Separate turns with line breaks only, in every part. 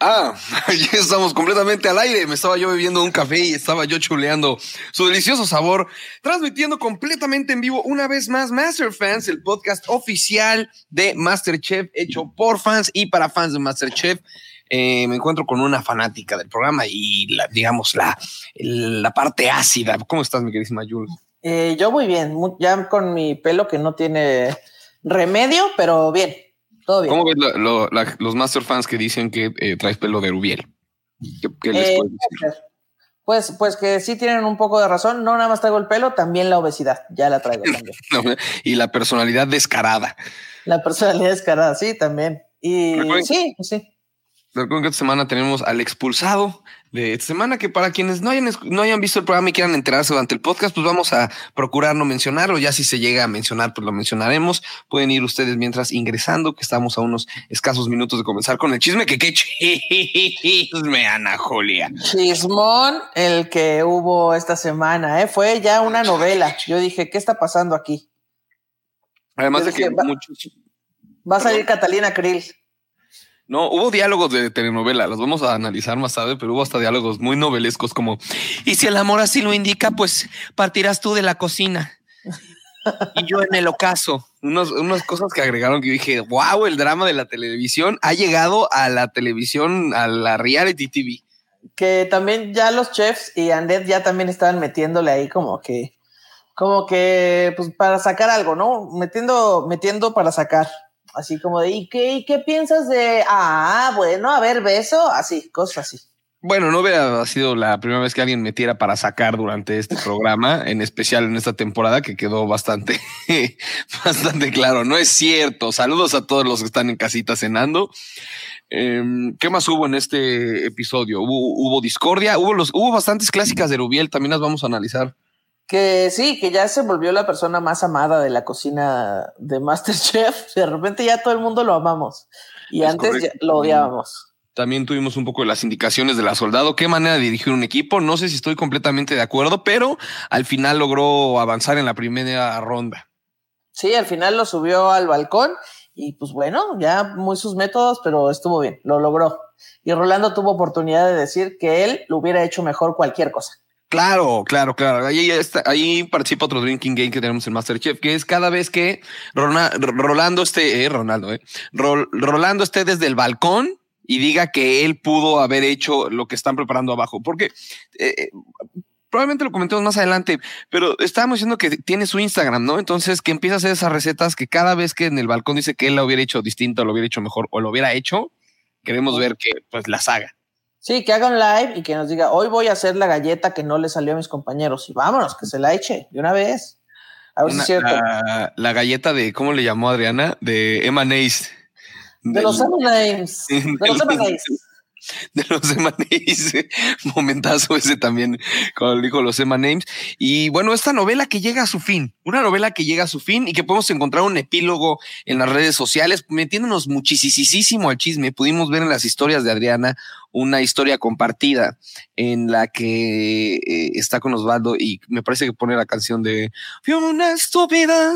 Ah, ya estamos completamente al aire. Me estaba yo bebiendo un café y estaba yo chuleando su delicioso sabor, transmitiendo completamente en vivo una vez más Master Fans, el podcast oficial de Masterchef, hecho por fans y para fans de Masterchef. Eh, me encuentro con una fanática del programa y la, digamos la, la parte ácida. ¿Cómo estás, mi queridísima Jules?
Eh, yo muy bien, ya con mi pelo que no tiene remedio, pero bien. Todo bien.
¿Cómo ves lo, lo, la, los Master fans que dicen que eh, traes pelo de Rubiel? ¿Qué, qué les
Eh,
puedes decir?
Pues, pues que sí tienen un poco de razón. No nada más traigo el pelo, también la obesidad. Ya la traigo también.
No, y la personalidad descarada.
la personalidad descarada, sí, también. Y
Recuerden-
sí, sí.
Recuerden que esta semana tenemos al expulsado de esta semana, que para quienes no hayan, no hayan visto el programa y quieran enterarse durante el podcast, pues vamos a procurar no mencionarlo. Ya si se llega a mencionar, pues lo mencionaremos. Pueden ir ustedes mientras ingresando, que estamos a unos escasos minutos de comenzar con el chisme. Que qué chisme, Ana Julia.
Chismón, el que hubo esta semana, ¿eh? fue ya una novela. Yo dije, ¿qué está pasando aquí?
Además
Yo
de que
va-
muchos,
Va a salir Catalina Krill.
No, hubo diálogos de telenovela, los vamos a analizar más tarde, pero hubo hasta diálogos muy novelescos como, y si el amor así lo indica, pues partirás tú de la cocina. Y yo en el ocaso. Unas cosas que agregaron que dije, wow, el drama de la televisión ha llegado a la televisión, a la reality TV.
Que también ya los chefs y Andet ya también estaban metiéndole ahí como que, como que, pues para sacar algo, ¿no? Metiendo, metiendo para sacar. Así como de, ¿y qué, y qué piensas de, ah, bueno, a ver, beso? Así, cosas así.
Bueno, no hubiera sido la primera vez que alguien metiera para sacar durante este programa, en especial en esta temporada, que quedó bastante, bastante claro. No es cierto. Saludos a todos los que están en casita cenando. Em, ¿Qué más hubo en este episodio? Hubo, hubo discordia, hubo los, hubo bastantes clásicas de Rubiel, también las vamos a analizar.
Que sí, que ya se volvió la persona más amada de la cocina de Masterchef. De repente ya todo el mundo lo amamos. Y
Es
antes ya lo odiábamos.
También tuvimos un poco de las indicaciones de la soldado, qué manera de dirigir un equipo. No sé si estoy completamente de acuerdo, pero al final logró avanzar en la primera ronda.
Sí, al final lo subió al balcón y pues bueno, ya muy sus métodos, pero estuvo bien, lo logró. Y Rolando tuvo oportunidad de decir que él lo hubiera hecho mejor cualquier cosa.
Claro, claro, claro. Ahí, está, ahí participa otro drinking game que tenemos en Masterchef, que es cada vez que Rolando esté, eh, Ronaldo, eh, Rol- Rolando esté desde el balcón y diga que él pudo haber hecho lo que están preparando abajo. Porque eh, probablemente lo comentemos más adelante, pero estábamos diciendo que tiene su Instagram, ¿no? Entonces que empieza a hacer esas recetas que cada vez que en el balcón dice que él lo hubiera hecho distinto, lo hubiera hecho mejor o lo hubiera hecho, queremos ver que pues las haga.
Sí, que haga un live y que nos diga, hoy voy a hacer la galleta que no le salió a mis compañeros. Y vámonos, que se la eche de una vez. A ver si es cierto.
La, la galleta de, ¿cómo le llamó Adriana? De M&A's.
de los M&M's. De los M&M's.
de los M&A's. Momentazo ese también, cuando dijo los M&A's. Y bueno, esta novela que llega a su fin, una novela que llega a su fin y que podemos encontrar un epílogo en las redes sociales, metiéndonos muchísimo al chisme. Pudimos ver en las historias de Adriana una historia compartida en la que eh, está con Osvaldo y me parece que pone la canción de Fui una estúpida.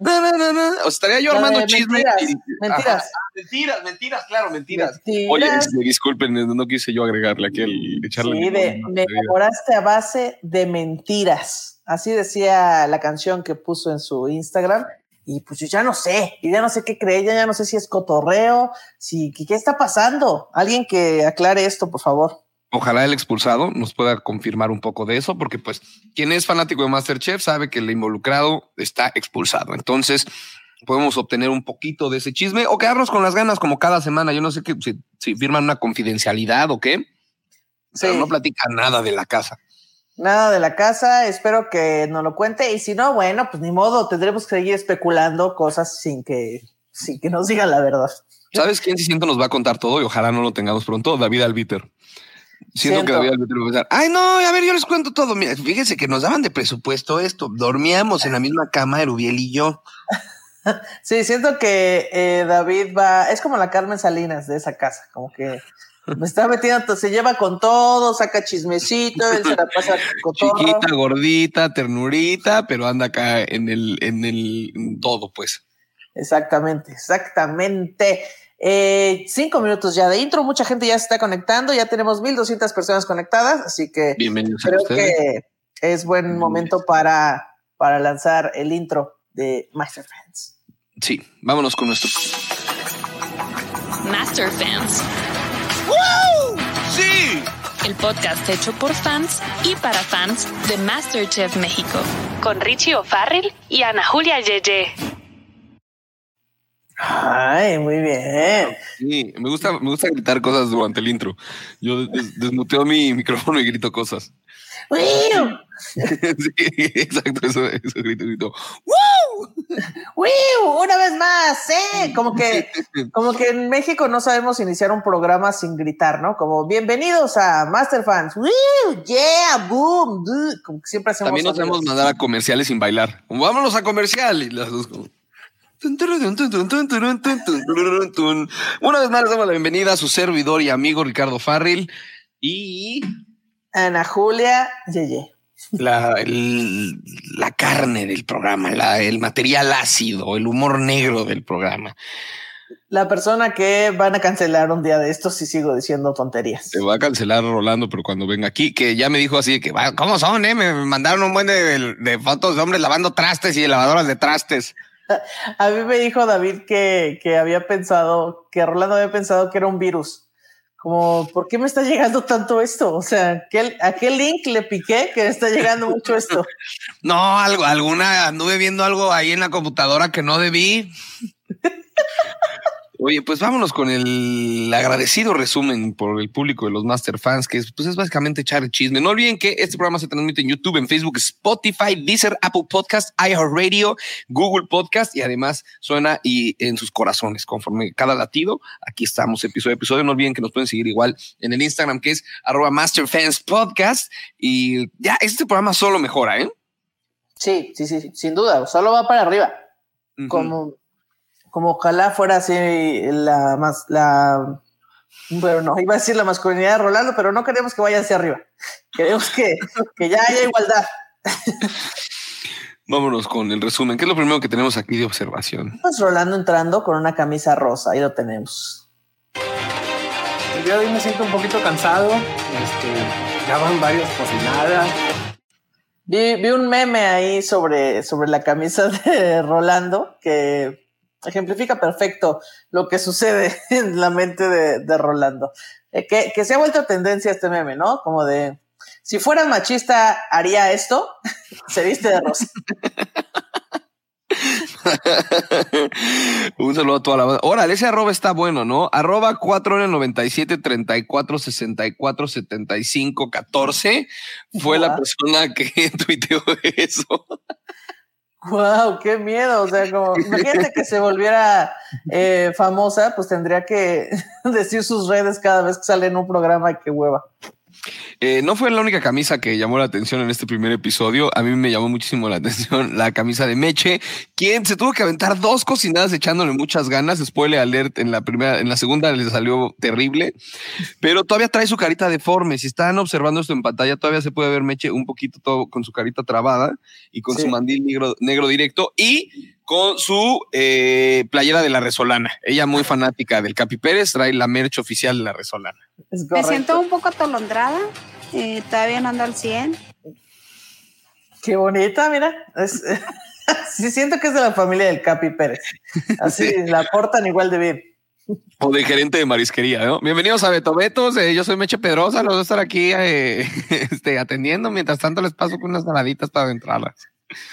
na, na, na, na". O estaría yo armando
de
chisme.
mentiras,
y-
mentiras.
Ajá. Mentiras, mentiras, claro, mentiras. Oye,
Mentiras.
este, disculpen, no quise yo agregarle aquí el echarle.
Sí, de, me enamoraste a base de mentiras. Así decía la canción que puso en su Instagram. Y pues yo ya no sé, yo ya no sé qué creer, ya, ya no sé si es cotorreo, si qué, está pasando. Alguien que aclare esto, por favor.
Ojalá el expulsado nos pueda confirmar un poco de eso, porque pues quien es fanático de Masterchef sabe que el involucrado está expulsado. Entonces podemos obtener un poquito de ese chisme o quedarnos con las ganas como cada semana. Yo no sé qué, si, si firman una confidencialidad o qué, pero
Sí.
no platican nada de la casa.
Nada de la casa, espero que nos lo cuente. Y si no, bueno, pues ni modo, tendremos que seguir especulando cosas sin que, sin que nos digan la verdad.
¿Sabes quién sí siento nos va a contar todo y ojalá no lo tengamos pronto? David Albiter. Siento,
Siento.
que David Albiter va a pensar, ay no, a ver, yo les cuento todo. Mira, fíjense que nos daban de presupuesto esto. Dormíamos en la misma cama, Erubiel y yo.
Sí, siento que eh, David va, es como la Carmen Salinas de esa casa, como que me está metiendo, se lleva con todo, saca chismecito, él se la pasa cotorro.
Chiquita, gordita, ternurita, pero anda acá en el, en el en todo, pues.
Exactamente, exactamente. Eh, cinco minutos ya de intro, mucha gente ya se está conectando, ya tenemos 1200 personas conectadas, así que
Bienvenidos a
creo que es buen momento para, para lanzar el intro de Master Fans.
Sí, vámonos con nuestro.
Master Fans. El podcast hecho por fans y para fans de MasterChef México, con Richie O'Farrill y Ana Julia Yeye.
Ay, muy bien.
Sí, me gusta, me gusta gritar cosas durante el intro. Yo des- desmuteo mi micrófono y grito cosas. Sí, exacto, eso, eso grito, grito.
¡Wiu! Una vez más, ¿eh? Como que, como que en México no sabemos iniciar un programa sin gritar, ¿no? Como bienvenidos a Master Fans. ¡Wiu! ¡Yeah! ¡Boom! duh", Como que siempre hacemos.
También nos podemos mandar a comerciales sin bailar. Como, vámonos a comercial. Y las dos como... Una vez más les damos la bienvenida a su servidor y amigo Ricardo Farril y
Ana Julia Yeye.
La, el- la carne del programa, la- el material ácido, el humor negro del programa.
La persona que van a cancelar un día de estos si sigo diciendo tonterías.
Se va a cancelar Rolando, pero cuando venga aquí, que ya me dijo así que, "Va, ¿cómo son? Eh? Me mandaron un buen de, de fotos de hombres lavando trastes y de lavadoras de trastes.
A mí me dijo David que, que había pensado, que Rolando había pensado que era un virus. Como, ¿por qué me está llegando tanto esto? O sea, ¿qué, ¿a qué link le piqué que me está llegando mucho esto?
No, algo, alguna, anduve viendo algo ahí en la computadora que no debí. Oye, pues vámonos con el agradecido resumen por el público de los Master Fans, que es, pues es básicamente echar el chisme. No olviden que este programa se transmite en YouTube, en Facebook, Spotify, Deezer, Apple Podcast, iHeartRadio, Google Podcast y además suena y en sus corazones conforme cada latido. Aquí estamos episodio a episodio. No olviden que nos pueden seguir igual en el Instagram que es arroba Master Fans Podcast y ya este programa solo mejora, ¿eh?
Sí, sí, sí, sin duda, solo va para arriba. Como, como ojalá fuera así la más, la, bueno, no, iba a decir la masculinidad de Rolando, pero no queremos que vaya hacia arriba. Queremos que, que ya haya igualdad.
Vámonos con el resumen. ¿Qué es lo primero que tenemos aquí de observación?
Pues Rolando entrando con una camisa rosa, ahí lo tenemos.
El día de hoy me siento un poquito cansado. Este, ya van varias cocinadas.
Vi, vi un meme ahí sobre, sobre la camisa de Rolando que ejemplifica perfecto lo que sucede en la mente de, de Rolando. Eh, que, que se ha vuelto tendencia este meme, ¿no? Como de, si fuera machista, haría esto, se viste de rosa.
Un saludo a toda la banda. Órale, ese arroba está bueno, ¿no? Arroba 4N97 34 64 75 14 fue la persona que tuiteó eso.
¡Wow! ¡Qué miedo! O sea, como, imagínate que se volviera eh, famosa, pues tendría que decir sus redes cada vez que sale en un programa, qué hueva.
Eh, no fue la única camisa que llamó la atención en este primer episodio. A mí me llamó muchísimo la atención la camisa de Meche, quien se tuvo que aventar dos cocinadas echándole muchas ganas. Spoiler alert, en la primera, en la segunda le salió terrible, pero todavía trae su carita deforme. Si están observando esto en pantalla, todavía se puede ver Meche un poquito todo con su carita trabada y con
Sí.
su mandil negro, negro directo y con su eh, playera de la Resolana. Ella muy fanática del Capi Pérez, trae la merch oficial de la Resolana.
Es
Me siento un poco atolondrada. eh, todavía no ando al 100.
Qué bonita, mira. Es, sí, siento que es de la familia del Capi Pérez. Así
Sí.
la portan igual de bien.
O de gerente de marisquería, ¿no? Bienvenidos a Beto Betos. eh, yo soy Meche Pedrosa. Los voy a estar aquí eh, este, atendiendo. Mientras tanto, les paso con unas saladitas para entrarlas.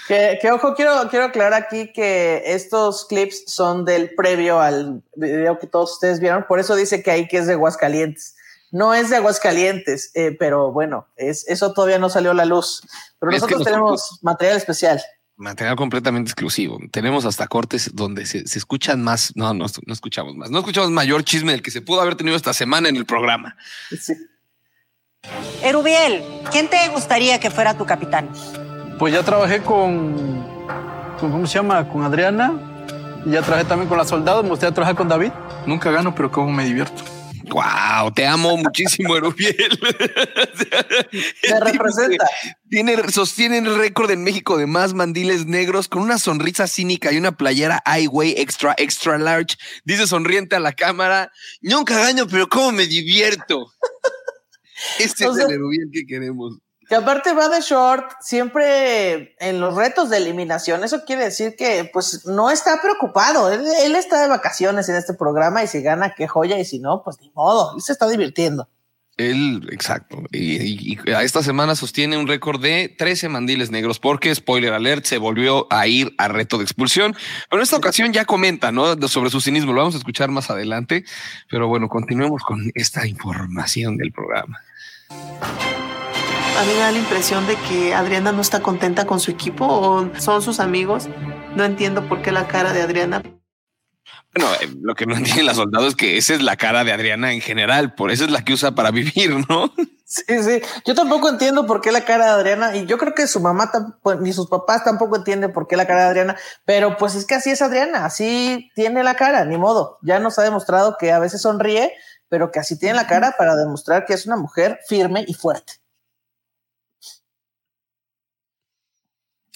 Que, que, ojo, quiero, quiero aclarar aquí que estos clips son del previo al video que todos ustedes vieron. Por eso dice que ahí que es de Aguascalientes. No es de Aguascalientes, eh, pero bueno, es, eso todavía no salió a la luz. Pero nosotros
nosotros-
tenemos material especial.
Material completamente exclusivo. Tenemos hasta cortes donde se, se escuchan más. No, no, no escuchamos más. No escuchamos mayor chisme del que se pudo haber tenido esta semana en el programa.
Sí.
Erubiel, ¿quién te gustaría que fuera tu capitán?
Pues ya trabajé con, con- ¿cómo se llama? Con Adriana. Y ya trabajé también con la soldado. Me gustaría trabajar con David.
Nunca gano, pero cómo me divierto.
Wow, te amo muchísimo, Erubiel.
Te representa.
Tiene, sostiene el récord en México de más mandiles negros con una sonrisa cínica y una playera Highway extra, extra large. Dice sonriente a la cámara. Nunca gaño, pero cómo me divierto. Este
O
es el Erubiel que queremos.
Que aparte va de short siempre en los retos de eliminación. Eso quiere decir que pues no está preocupado. Él, está de vacaciones en este programa y si gana, qué joya. Y si no, pues ni modo. Él se está divirtiendo.
Él, exacto. Y, y- a esta semana sostiene un récord de 13 mandiles negros porque, spoiler alert, se volvió a ir a reto de expulsión. Pero en esta ocasión ya comenta, ¿no? Sobre su cinismo. Lo vamos a escuchar más adelante. Pero bueno, continuemos con esta información del programa.
A mí me da la impresión de que Adriana no está contenta con su equipo o son sus amigos. No entiendo por qué la cara de Adriana.
Bueno, eh, lo que no entienden las soldados es que esa es la cara de Adriana en general, por eso es la que usa para vivir, ¿no?
Sí, sí. Yo tampoco entiendo por qué la cara de Adriana, y yo creo que su mamá pues, ni sus papás tampoco entienden por qué la cara de Adriana, pero pues es que así es Adriana, así tiene la cara, ni modo. Ya nos ha demostrado que a veces sonríe, pero que así tiene la cara para demostrar que es una mujer firme y fuerte.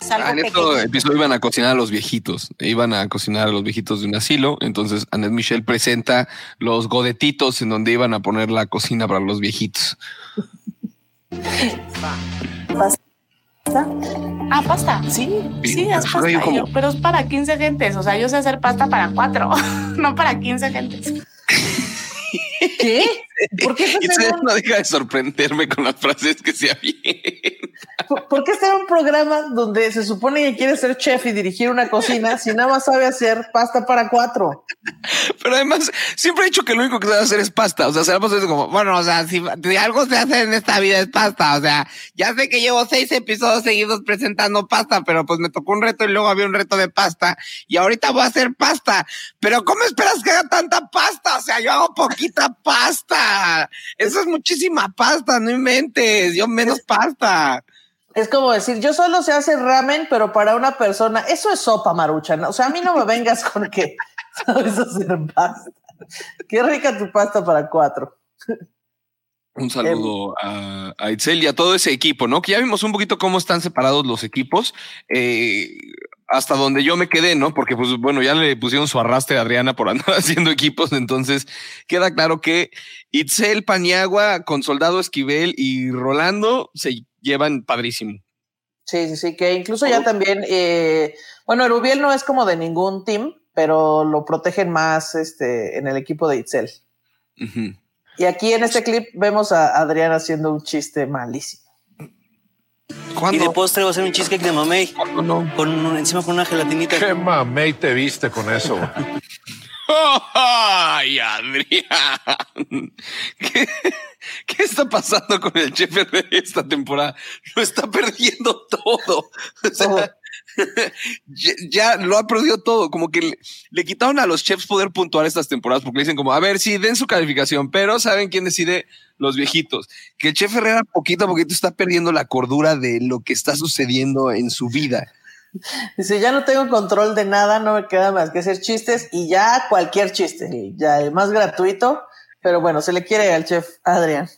Es algo
Ah, en
pequeño.
este episodio iban a cocinar a los viejitos, iban a cocinar a los viejitos de un asilo. Entonces, Annette Michelle presenta los godetitos en donde iban a poner la cocina para los viejitos.
Ah, pasta.
Sí,
Sí, es pasta.
Yo como-
yo- pero es para 15 gentes. O sea, yo sé hacer pasta para cuatro, no para 15 gentes.
¿Qué? ¿Por qué,
Y
un,
no deja de sorprenderme con las frases que se avientan.
por- por qué está en un programa donde se supone que quiere ser chef y dirigir una cocina si nada más sabe hacer pasta para cuatro?
Pero además, siempre he dicho que lo único que sabe hacer es pasta. O sea, se pasa como, bueno, o sea, si, si algo se hace en esta vida es pasta. O sea, ya sé que llevo seis episodios seguidos presentando pasta, pero pues me tocó un reto y luego había un reto de pasta. Y ahorita voy a hacer pasta. Pero ¿cómo esperas que haga tanta pasta? O sea, yo hago poquita pasta. Eso es muchísima pasta, no inventes. Yo menos pasta.
Es como decir, yo solo sé hacer ramen, pero para una persona, eso es sopa marucha. ¿no? O sea, a mí no me vengas con que sabes hacer pasta. Qué rica tu pasta para cuatro.
Un saludo a, a Itzel y a todo ese equipo, ¿no? Que ya vimos un poquito cómo están separados los equipos. eh, hasta donde yo me quedé, ¿no? Porque, pues, bueno, ya le pusieron su arrastre a Adriana por andar haciendo equipos. Entonces, queda claro que Itzel, Paniagua, con Soldado Esquivel y Rolando se llevan padrísimo.
Sí, sí, sí, que incluso ya también, eh, bueno, Erubiel no es como de ningún team, pero lo protegen más este, en el equipo de Itzel. Y aquí en este clip vemos a Adrián haciendo un chiste malísimo.
Y
¿Cuándo?
de postre va a ser un cheesecake de mamey.
¿Cuándo no?
Con un- encima con una gelatinita.
Qué mamey te viste con eso.
¡Ay, Adrián! ¿Qué, qué está pasando con el chef Herrera esta temporada? Lo está perdiendo todo. O sea,
Todo.
ya, ya lo ha perdido todo. Como que le, le quitaron a los chefs poder puntuar estas temporadas porque le dicen como, a ver, sí, den su calificación, pero ¿saben quién decide? Los viejitos. Que el chef Herrera poquito a poquito está perdiendo la cordura de lo que está sucediendo en su vida.
Dice, ya no tengo control de nada, no me queda más que hacer chistes y ya cualquier chiste, ya el más gratuito, pero bueno, se le quiere al chef Adrián.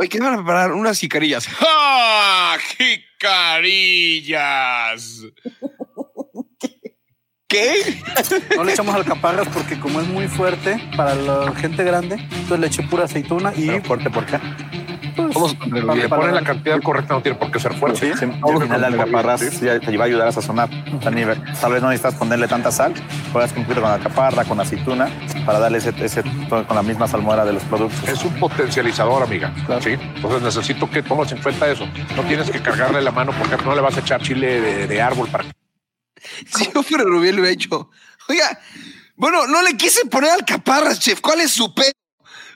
Hay que van a preparar unas jicarillas. ¡Ah! ¡Jicarillas! ¿Qué?
No le echamos alcaparras porque como es muy fuerte para la gente grande, entonces le eché pura aceituna y... fuerte por qué?
Vamos
para-
a
para-
Ponen la cantidad correcta, no tiene por qué ser fuerte.
Sí, sí. al final la alcaparras ya te va a ayudar a sazonar. Tal vez no necesitas ponerle tanta sal, puedes poquito con alcaparra, con aceituna, para darle ese, ese con la misma salmuera de los productos.
Es un potencializador, amiga. ¿sí? Entonces necesito que tomes en cuenta eso. No tienes que cargarle la mano porque no le vas a echar chile de, de árbol para que
Si yo fuera Rubiel, lo he hecho. Oiga, bueno, no le quise poner alcaparras, chef. ¿Cuál es su pedo?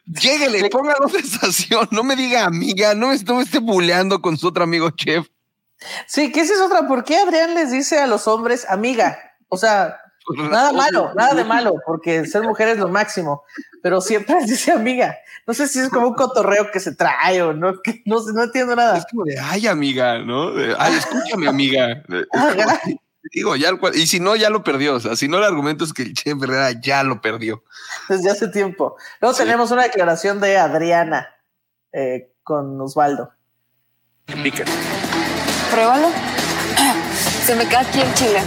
Lléguele, póngalo de estación. No me diga amiga, no me, no me esté buleando con su otro amigo chef.
Sí, que esa es otra. ¿Por qué Adrián les dice a los hombres amiga? O sea, nada malo, nada de malo, porque ser mujer es lo máximo, pero siempre les dice amiga. No sé si es como un cotorreo que se trae o no, no, no entiendo nada.
Es como de, ay, amiga, ¿no? De, ay, escúchame, amiga. Digo, ya, el cual- y si no, ya lo perdió. O sea, si no, el argumento es que el Chef Herrera ya lo perdió.
Desde hace tiempo. Luego tenemos una declaración de Adriana eh, con Osvaldo.
Pruébalo. Se me queda aquí el chile.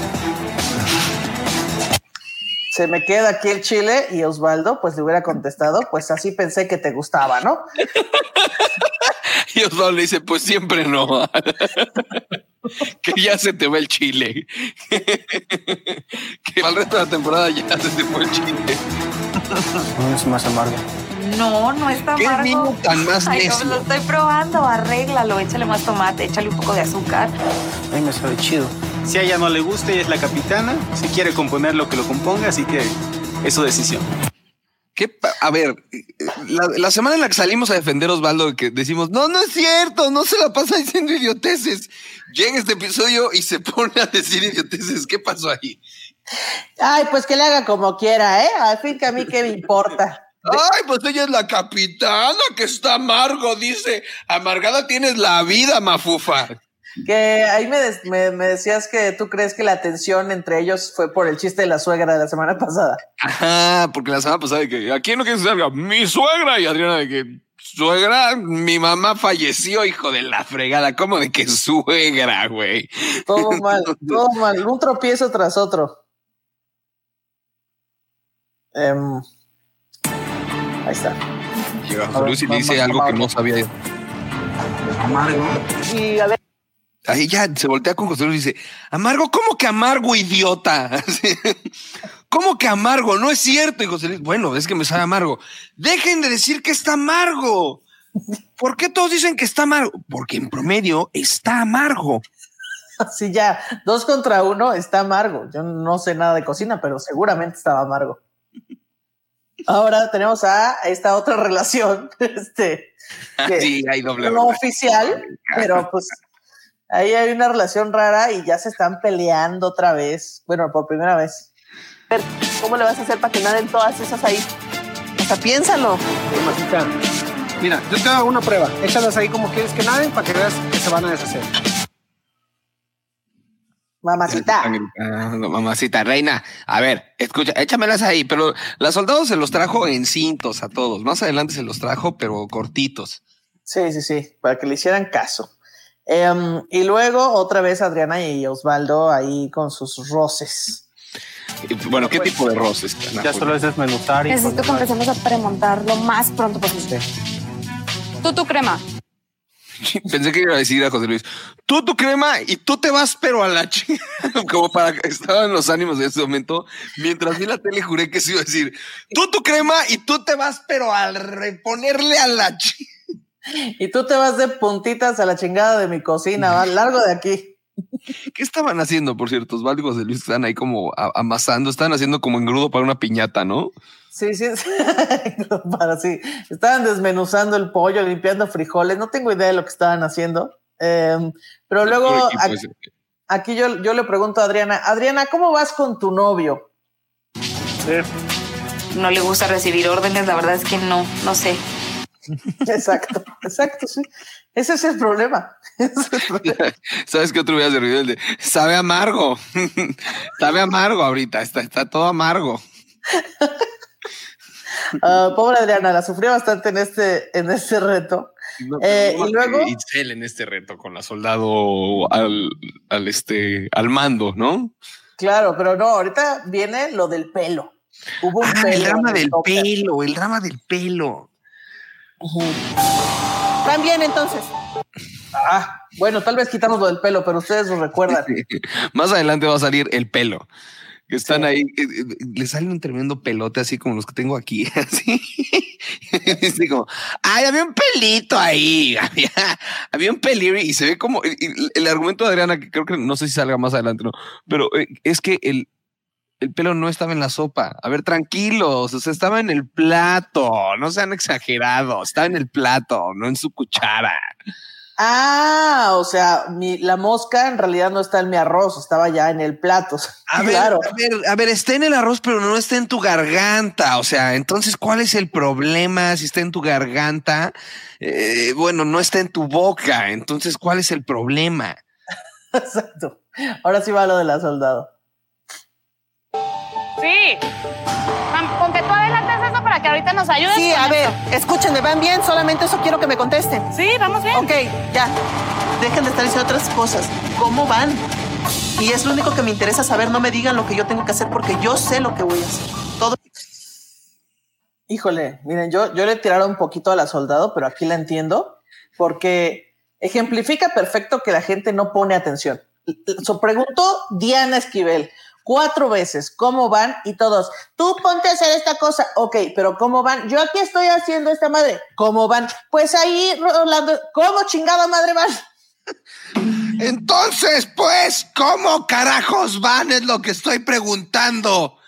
Se me queda aquí el chile y Osvaldo pues le hubiera contestado, pues así pensé que te gustaba, ¿no?
Y Osvaldo le dice, pues siempre no. que ya se te va el chile. que al resto de la temporada ya se te fue el chile.
No es más amargo.
No, no está
¿Qué
amargo.
niño tan más
Ay,
necio?
no, lo estoy probando, arréglalo, échale más tomate, échale un poco de azúcar.
A mí me sabe chido.
Si a ella no le gusta, ella es la capitana. Si quiere componer lo que lo componga, así que es su decisión.
¿Qué a ver, la, la semana en la que salimos a defender a Osvaldo, que decimos, no, no es cierto, no se la pasa diciendo idioteces. Llega este episodio y se pone a decir idioteces. ¿Qué pasó ahí?
Ay, pues que le haga como quiera, ¿eh? Al fin que a mí qué me importa.
Ay, pues ella es la capitana que está amargo, dice. Amargada tienes la vida, mafufa.
Que ahí me, des- me, me decías que tú crees que la tensión entre ellos fue por el chiste de la suegra de la semana pasada.
Ajá, porque la semana pasada de que aquí no quiere que salga mi suegra y Adriana de que suegra, mi mamá falleció, hijo de la fregada. ¿Cómo de que suegra, güey?
Todo mal, todo mal. Un tropiezo tras otro. Em, ahí está.
Llega José Luis y le dice algo que no sabía.
Amargo. Y a ver,
Ahí ya se voltea con José Luis y dice, amargo, ¿cómo que amargo, idiota? ¿Cómo que amargo? No es cierto. Y José Luis, bueno, es que me sabe amargo. Dejen de decir que está amargo. ¿Por qué todos dicen que está amargo? Porque en promedio está amargo.
así ya, dos contra uno está amargo. Yo no sé nada de cocina, pero seguramente estaba amargo. Ahora tenemos a esta otra relación, este, que
Sí, hay doble.
no oficial, pero pues ahí hay una relación rara y ya se están peleando otra vez. Bueno, por primera vez.
¿Cómo le vas a hacer para que naden todas esas ahí? O sea, piénsalo.
Mamacita, mira, yo te hago una prueba. Échalas ahí como quieres que naden para que veas que se van a deshacer.
Mamacita.
Mamacita, reina. A ver, escucha, échamelas ahí, pero la soldados se los trajo en cintos a todos. Más adelante se los trajo, pero cortitos.
Sí, sí, sí, para que le hicieran caso. Em, y luego otra vez Adriana y Osvaldo ahí con sus roces.
Bueno, ¿qué tipo de roces?
Ya solo es desmenuzar y
Necesito que empecemos a premontar lo más pronto posible. Tú, tu crema.
Pensé que iba a decir a José Luis, tú tu crema y tú te vas, pero a la chica. Como para que estaban los ánimos de ese momento. Mientras vi la tele, juré que se iba a decir, tú tu crema y tú te vas, pero al reponerle a la chica.
Y tú te vas de puntitas a la chingada de mi cocina, va largo de aquí.
¿Qué estaban haciendo, por cierto? Osvaldo y José Luis están ahí como amasando, están haciendo como engrudo para una piñata, ¿no?
Sí, sí, sí. para sí. Estaban desmenuzando el pollo, limpiando frijoles. No tengo idea de lo que estaban haciendo. Em, pero luego aquí yo, yo le pregunto a Adriana, Adriana, ¿cómo vas con tu novio?
No le gusta recibir órdenes, la verdad es que no, no sé.
Exacto, exacto, sí. Ese es el problema. Ese es el problema.
¿Sabes qué otro hubiera servido? El de sabe amargo. sabe amargo ahorita, está, está todo amargo.
Ah, pobre Adriana, la sufrió bastante en este, en este reto. Eh, y luego,
Itzel en este reto con la soldado al, al este al mando, ¿no?
claro, pero no, ahorita viene lo del pelo. Hubo un
Ah,
pelo.
el drama del
toque.
pelo, el drama del pelo.
También entonces.
Ah, bueno, tal vez quitamos lo del pelo, pero ustedes lo recuerdan.
Más adelante va a salir el pelo. Que están ahí, eh, eh, le sale un tremendo pelote así como los que tengo aquí, así. Así como, ay, había un pelito ahí, había, había un pelito y se ve como el, el- el argumento de Adriana, que creo que no sé si salga más adelante, no, pero eh, es que el, el pelo no estaba en la sopa. A ver, tranquilos, o sea, estaba en el plato, no sean exagerados, estaba en el plato, no en su cuchara.
Ah, o sea, mi, la mosca en realidad no está en mi arroz, estaba ya en el plato.
A ver,
claro.
a ver, a ver, está en el arroz, pero no está en tu garganta. O sea, entonces, ¿cuál es el problema si está en tu garganta? Eh, bueno, no está en tu boca. Entonces, ¿cuál es el problema?
Exacto. Ahora sí va lo de la soldado.
Sí. Con que tú adelantes eso para que ahorita nos ayudes.
Sí,
con
a ver,
esto.
escúchenme, ¿van bien? Solamente eso quiero que me contesten.
Sí, vamos bien.
Ok, ya. Dejen de estar diciendo otras cosas. ¿Cómo van? Y es lo único que me interesa saber. No me digan lo que yo tengo que hacer porque yo sé lo que voy a hacer. Todo.
Híjole, miren, yo, yo le tiraron un poquito a la soldado, pero aquí la entiendo porque ejemplifica perfecto que la gente no pone atención. So, preguntó Diana Esquivel cuatro veces cómo van y todos, tú ponte a hacer esta cosa, ok, pero cómo van, yo aquí estoy haciendo esta madre, ¿cómo van? Pues ahí, Rolando, ¿cómo chingada madre van?
Entonces, pues, ¿cómo carajos van? Es lo que estoy preguntando.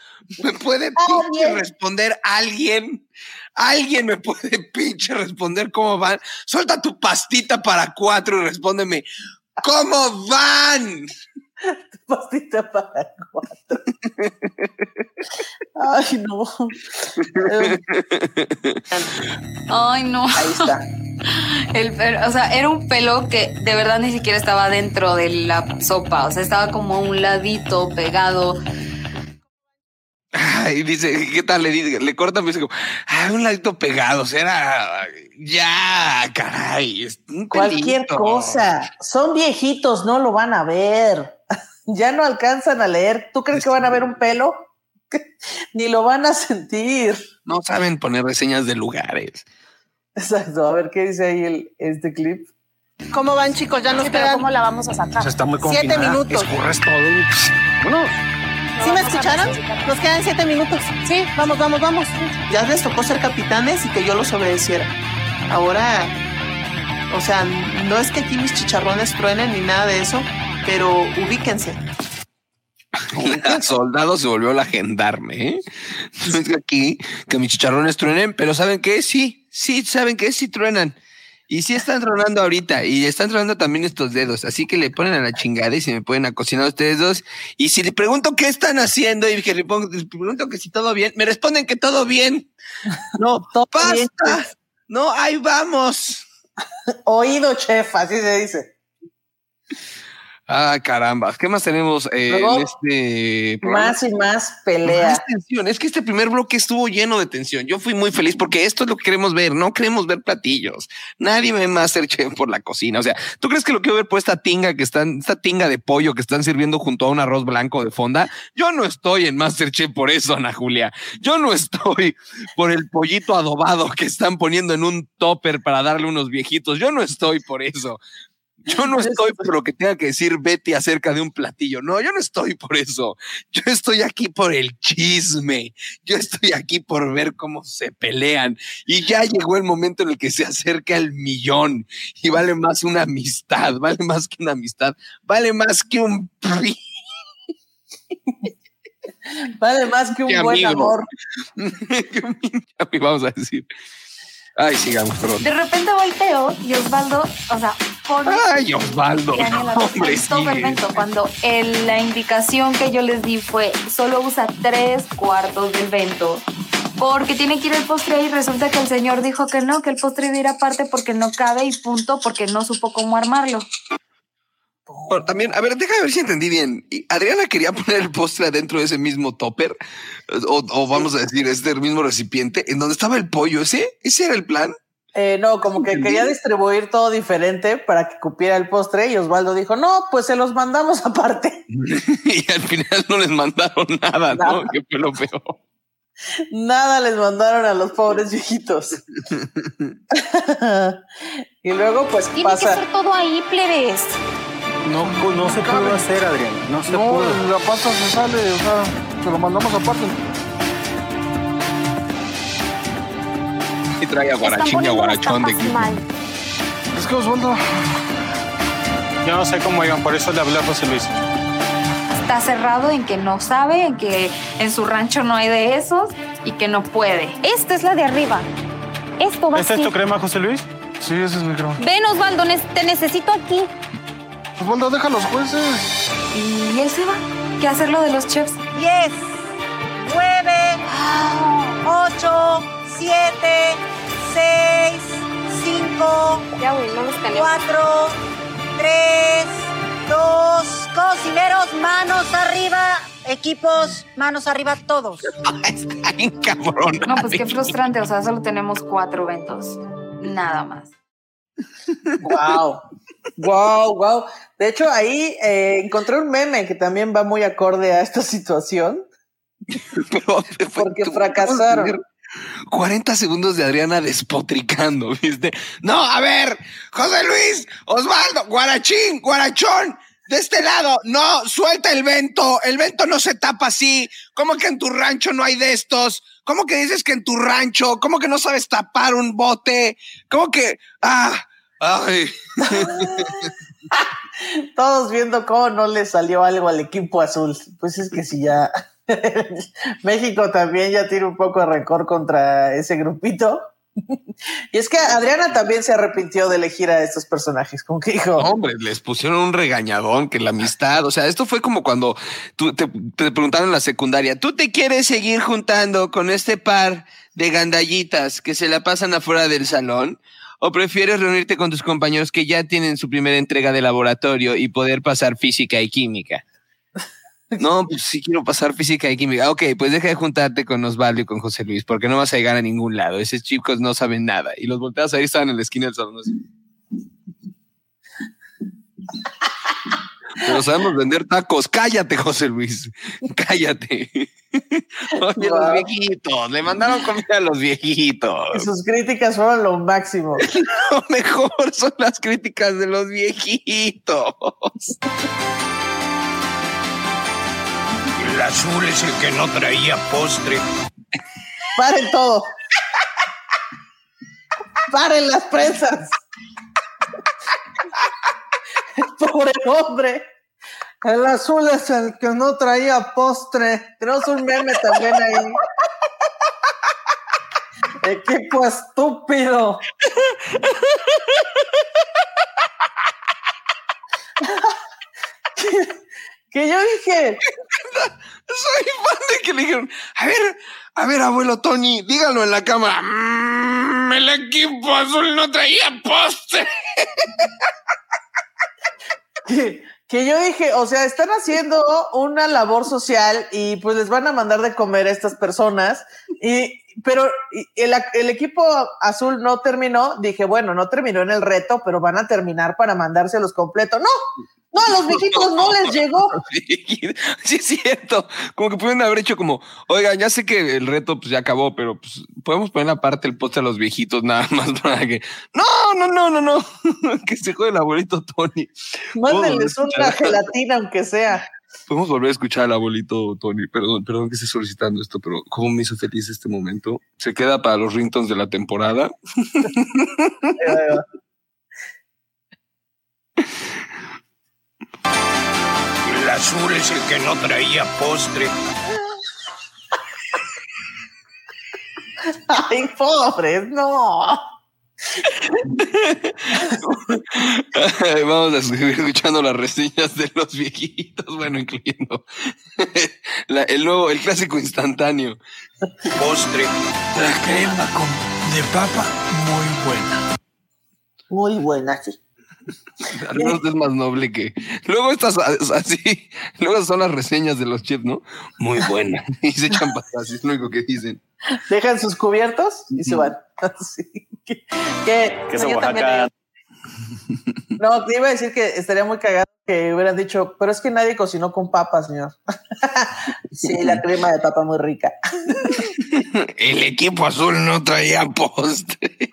¿Me puede pinche responder alguien? ¿Alguien me puede pinche responder cómo van? Suelta tu pastita para cuatro y respóndeme, ¿cómo van?
Pastita para cuatro. Ay, no.
Ay, no.
Ahí está.
El pelo- o sea, era un pelo que de verdad ni siquiera estaba dentro de la sopa. O sea, estaba como a un ladito pegado.
Ay, dice, ¿qué tal? Le, dice, le cortan, me dice, como, ah, un ladito pegado, o sea, era, ya, caray, es un
Cualquier cosa. Son viejitos, no lo van a ver. Ya no alcanzan a leer. ¿Tú crees que van a ver un pelo? Ni lo van a sentir.
No saben poner reseñas de lugares.
Exacto. A ver qué dice ahí el, este clip.
¿Cómo van, chicos? Ya nos
Sí,
quedan.
¿cómo la vamos a sacar?
está muy
Siete
confinada.
minutos.
Escurres todo. Bueno,
¿Sí me escucharon? Nos quedan siete minutos. Sí, vamos, vamos, vamos. Ya les tocó ser capitanes y que yo los obedeciera. Ahora, o sea, no es que aquí mis chicharrones truenen ni nada de eso, pero ubíquense.
La soldado se volvió la gendarme. ¿eh? No es que aquí que mis chicharrones truenen, pero ¿saben qué? Sí, sí, ¿saben qué? Sí truenan. Y sí están tronando ahorita y están tronando también estos dedos. Así que le ponen a la chingada y se me pueden a cocinar ustedes dos. Y si le pregunto qué están haciendo y que le pongo- les pregunto que si todo bien, me responden que todo bien. No, basta.
bien,
no, ahí vamos.
Oído, chef, así se dice.
Ah, caramba. ¿Qué más tenemos eh,
Luego,
en este programa?
Más y más pelea.
Más tensión. Es que este primer bloque estuvo lleno de tensión. Yo fui muy feliz porque esto es lo que queremos ver. No queremos ver platillos. Nadie ve Masterchef por la cocina. O sea, ¿tú crees que lo quiero ver por esta tinga que están, esta tinga de pollo que están sirviendo junto a un arroz blanco de fonda? Yo no estoy en Masterchef por eso, Ana Julia. Yo no estoy por el pollito adobado que están poniendo en un topper para darle unos viejitos. Yo no estoy por eso. Yo no estoy por lo que tenga que decir Betty acerca de un platillo. No, yo no estoy por eso. Yo estoy aquí por el chisme. Yo estoy aquí por ver cómo se pelean. Y ya llegó el momento en el que se acerca el millón. Y vale más una amistad. Vale más que una amistad. Vale más que un...
Vale más que un buen
amigo.
amor.
Vamos a decir. Ay, sigamos, perdón.
De repente volteo y Osvaldo, o sea, por
Ay, Osvaldo.
La-
Hombre,
todo el evento, cuando el- la indicación que yo les di fue solo usa tres cuartos del vento porque tiene que ir el postre y resulta que el señor dijo que no, que el postre iba a ir aparte porque no cabe y punto porque no supo cómo armarlo.
Bueno, también, a ver, déjame ver si entendí bien. Adriana quería poner el postre dentro de ese mismo topper, o, o vamos a decir, este mismo recipiente, en donde estaba el pollo. ¿Ese? ¿Ese era el plan?
Eh, no, como que quería distribuir todo diferente para que cupiera el postre y Osvaldo dijo, no, pues se los mandamos aparte.
y al final no les mandaron nada, ¿no? Que fue lo peor.
Nada les mandaron a los pobres viejitos. y luego pues
Tiene que
pasa...
ser todo ahí, plebes.
No, no se pudo hacer, Adrián. No se
No,
pudo.
la pasta se sale, o sea, se lo mandamos aparte.
Y trae a guarachín y a guarachón de equipo.
Es que Osvaldo.
Yo no sé cómo iban, por eso le hablé a José Luis.
Está cerrado en que no sabe, en que en su rancho no hay de esos y que no puede. Esta es la de arriba. Esto va
¿Esta es tu crema, José Luis?
Sí, ese es mi crema.
Ven, Osvaldo, te necesito aquí.
Osvaldo, deja a los jueces.
Y él se va. ¿Qué hacer lo de los chefs?
10, 9, 8, 7, 6, 5, 4, 3, 2, cocineros, manos arriba. Equipos, manos arriba, todos.
Está bien cabrón.
No, pues qué frustrante. O sea, solo tenemos cuatro eventos. Nada más.
Wow. Wow, wow. De hecho, ahí eh, encontré un meme que también va muy acorde a esta situación. Porque fracasaron.
40 segundos de Adriana despotricando, ¿viste? No, a ver, José Luis, Osvaldo, Guarachín, Guarachón, de este lado, no, suelta el vento, el vento no se tapa así, ¿cómo que en tu rancho no hay de estos? ¿Cómo que dices que en tu rancho? ¿Cómo que no sabes tapar un bote? ¿Cómo que, ah, ay?
Todos viendo cómo no le salió algo al equipo azul. Pues es que si ya México también ya tiene un poco de rencor contra ese grupito. y es que Adriana también se arrepintió de elegir a estos personajes, como que dijo.
Hombre, les pusieron un regañadón que la amistad, o sea, esto fue como cuando tú te, te preguntaron en la secundaria, ¿tú te quieres seguir juntando con este par de gandallitas que se la pasan afuera del salón? ¿O prefieres reunirte con tus compañeros que ya tienen su primera entrega de laboratorio y poder pasar física y química? No, pues sí quiero pasar física y química. Ok, pues deja de juntarte con Osvaldo y con José Luis, porque no vas a llegar a ningún lado. Esos chicos no saben nada. Y los volteas ahí, estaban en la esquina del salón. así. Pero sabemos vender tacos. Cállate, José Luis. Cállate. Oye, los viejitos. Le mandaron comida a los viejitos.
Y sus críticas fueron lo máximo.
Lo mejor son las críticas de los viejitos.
El azul es el que no traía postre.
Paren todo. Paren las presas. Pobre hombre. El azul es el que no traía postre. Tenemos un meme también ahí. Equipo estúpido. que yo dije.
Soy fan de que le dijeron, a ver, a ver, abuelo Tony, dígalo en la cámara. "Mm, el equipo azul no traía postre.
que, yo dije, o sea, están haciendo una labor social y pues les van a mandar de comer a estas personas. Y, pero el, el equipo azul no terminó. Dije, bueno, no terminó en el reto, pero van a terminar para mandárselos completo. No, no, a los viejitos no les llegó.
Sí, es cierto. Como que pueden haber hecho como, oigan, ya sé que el reto pues ya acabó, pero pues podemos poner aparte el poste a los viejitos nada más para que. No, no, no, no, no. que se jode el abuelito Tony.
Mándenles una gelatina, aunque sea.
Podemos volver a escuchar al abuelito Tony. Perdón, perdón que esté solicitando esto, pero cómo me hizo feliz este momento. Se queda para los ringtones de la temporada.
El azul es el que no traía postre.
Ay, pobres, no.
Vamos a seguir escuchando las reseñas de los viejitos, bueno, incluyendo la- el nuevo, el clásico instantáneo.
Postre.
La crema con, de papa muy buena.
Muy buena, sí.
Al menos es más noble que. Luego estas así, luego son las reseñas de los chefs, ¿no? Muy buena. Y se echan para atrás, es lo único que dicen.
Dejan sus cubiertos y se van. Que, que-
Oaxaca.
digo- No, te iba a decir que estaría muy cagado que hubieran dicho, pero es que nadie cocinó con papa, señor. sí, la crema de papa muy rica.
El equipo azul no traía postre.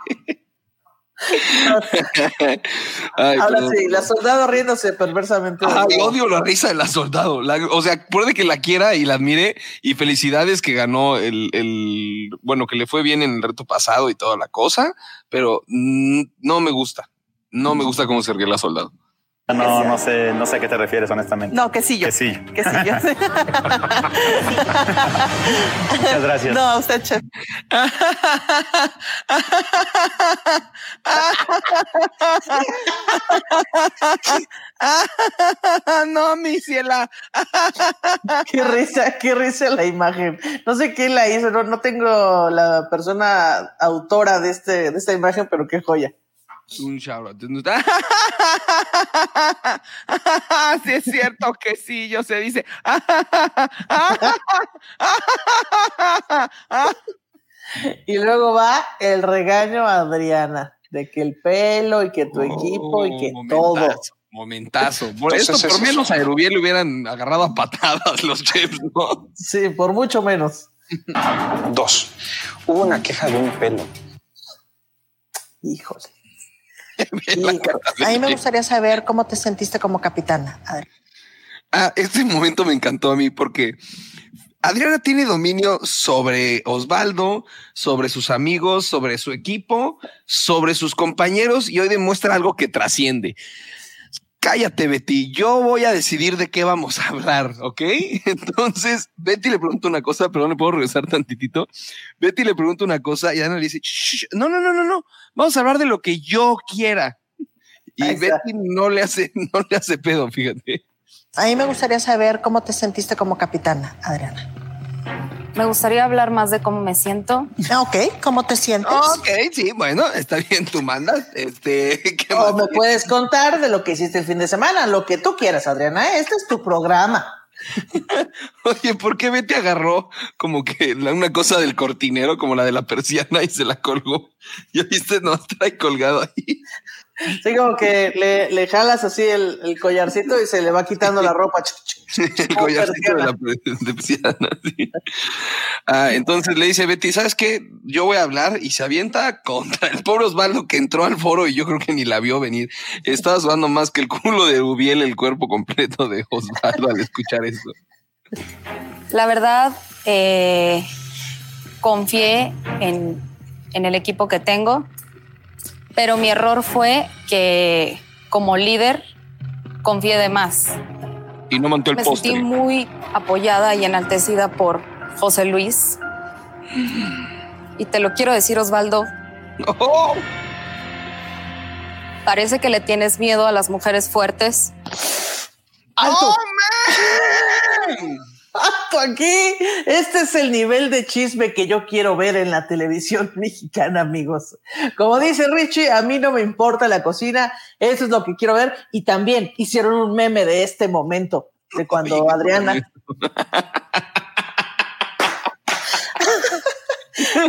Ay,
Ahora
perdón.
sí, la soldado riéndose perversamente.
Ay, odio la risa de la soldado. La- o sea, puede que la quiera y la admire. Y felicidades que ganó el, el- bueno, que le fue bien en el reto pasado y toda la cosa, pero no me gusta. No me gusta cómo se ríe la soldado.
No, no sé, no sé a qué te refieres, honestamente.
No, quesillo.
Quesillo.
Quesillo.
Muchas gracias.
No, a usted, chef.
no, mi ciela.
qué risa, qué risa la imagen. No sé quién la hizo, no, no tengo la persona autora de, este, de esta imagen, pero qué joya.
Un shout out. sí, es cierto que sí, yo se dice.
Y luego va el regaño a Adriana de que el pelo y que tu equipo y que todo.
momentazo. Por
Entonces,
eso, por menos a Erubiel le hubieran agarrado a patadas los chefs, ¿no?
Sí, por mucho menos.
Dos. Hubo una queja de un pelo.
Híjole.
A mí me gustaría saber cómo te sentiste como capitana. Adri.
Ah, este momento me encantó a mí porque Adriana tiene dominio sobre Osvaldo, sobre sus amigos, sobre su equipo, sobre sus compañeros y hoy demuestra algo que trasciende. Cállate, Betty. Yo voy a decidir de qué vamos a hablar, ¿ok? Entonces, Betty le pregunta una cosa, perdón, le puedo regresar tantitito. Betty le pregunta una cosa y Ana le dice, "Shh, no, no, no, no, no. Vamos a hablar de lo que yo quiera. Y Betty no le hace, no le hace pedo, fíjate.
A mí me gustaría saber cómo te sentiste como capitana, Adriana.
Me gustaría hablar más de cómo me siento.
Ok, ¿cómo te sientes?
Ok, sí, bueno, está bien, tú mandas. Este, ¿qué
O me puedes contar de lo que hiciste el fin de semana, lo que tú quieras, Adriana. Este es tu programa.
Oye, ¿por qué Betty agarró como que la- una cosa del cortinero, como la de la persiana, y se la colgó? ¿Ya viste? No, trae colgado ahí.
Sí, como que le, le jalas así el, el collarcito y se le va quitando la ropa.
El collarcito de la per- de persiana, sí. Ah, entonces le dice Betty, ¿sabes qué? Yo voy a hablar y se avienta contra el pobre Osvaldo que entró al foro y yo creo que ni la vio venir. Estaba sudando más que el culo de Ubiel el cuerpo completo de Osvaldo al escuchar eso.
La verdad, eh, confié en, en el equipo que tengo, pero mi error fue que como líder confié de más.
Y no montó el
Me
postre.
sentí muy apoyada y enaltecida por José Luis. Y te lo quiero decir, Osvaldo. Parece que le tienes miedo a las mujeres fuertes.
¡Alto! ¡Alto aquí! Este es el nivel de chisme que yo quiero ver en la televisión mexicana, amigos. Como dice Richie, a mí no me importa la cocina, eso es lo que quiero ver. Y también hicieron un meme de este momento, de cuando Adriana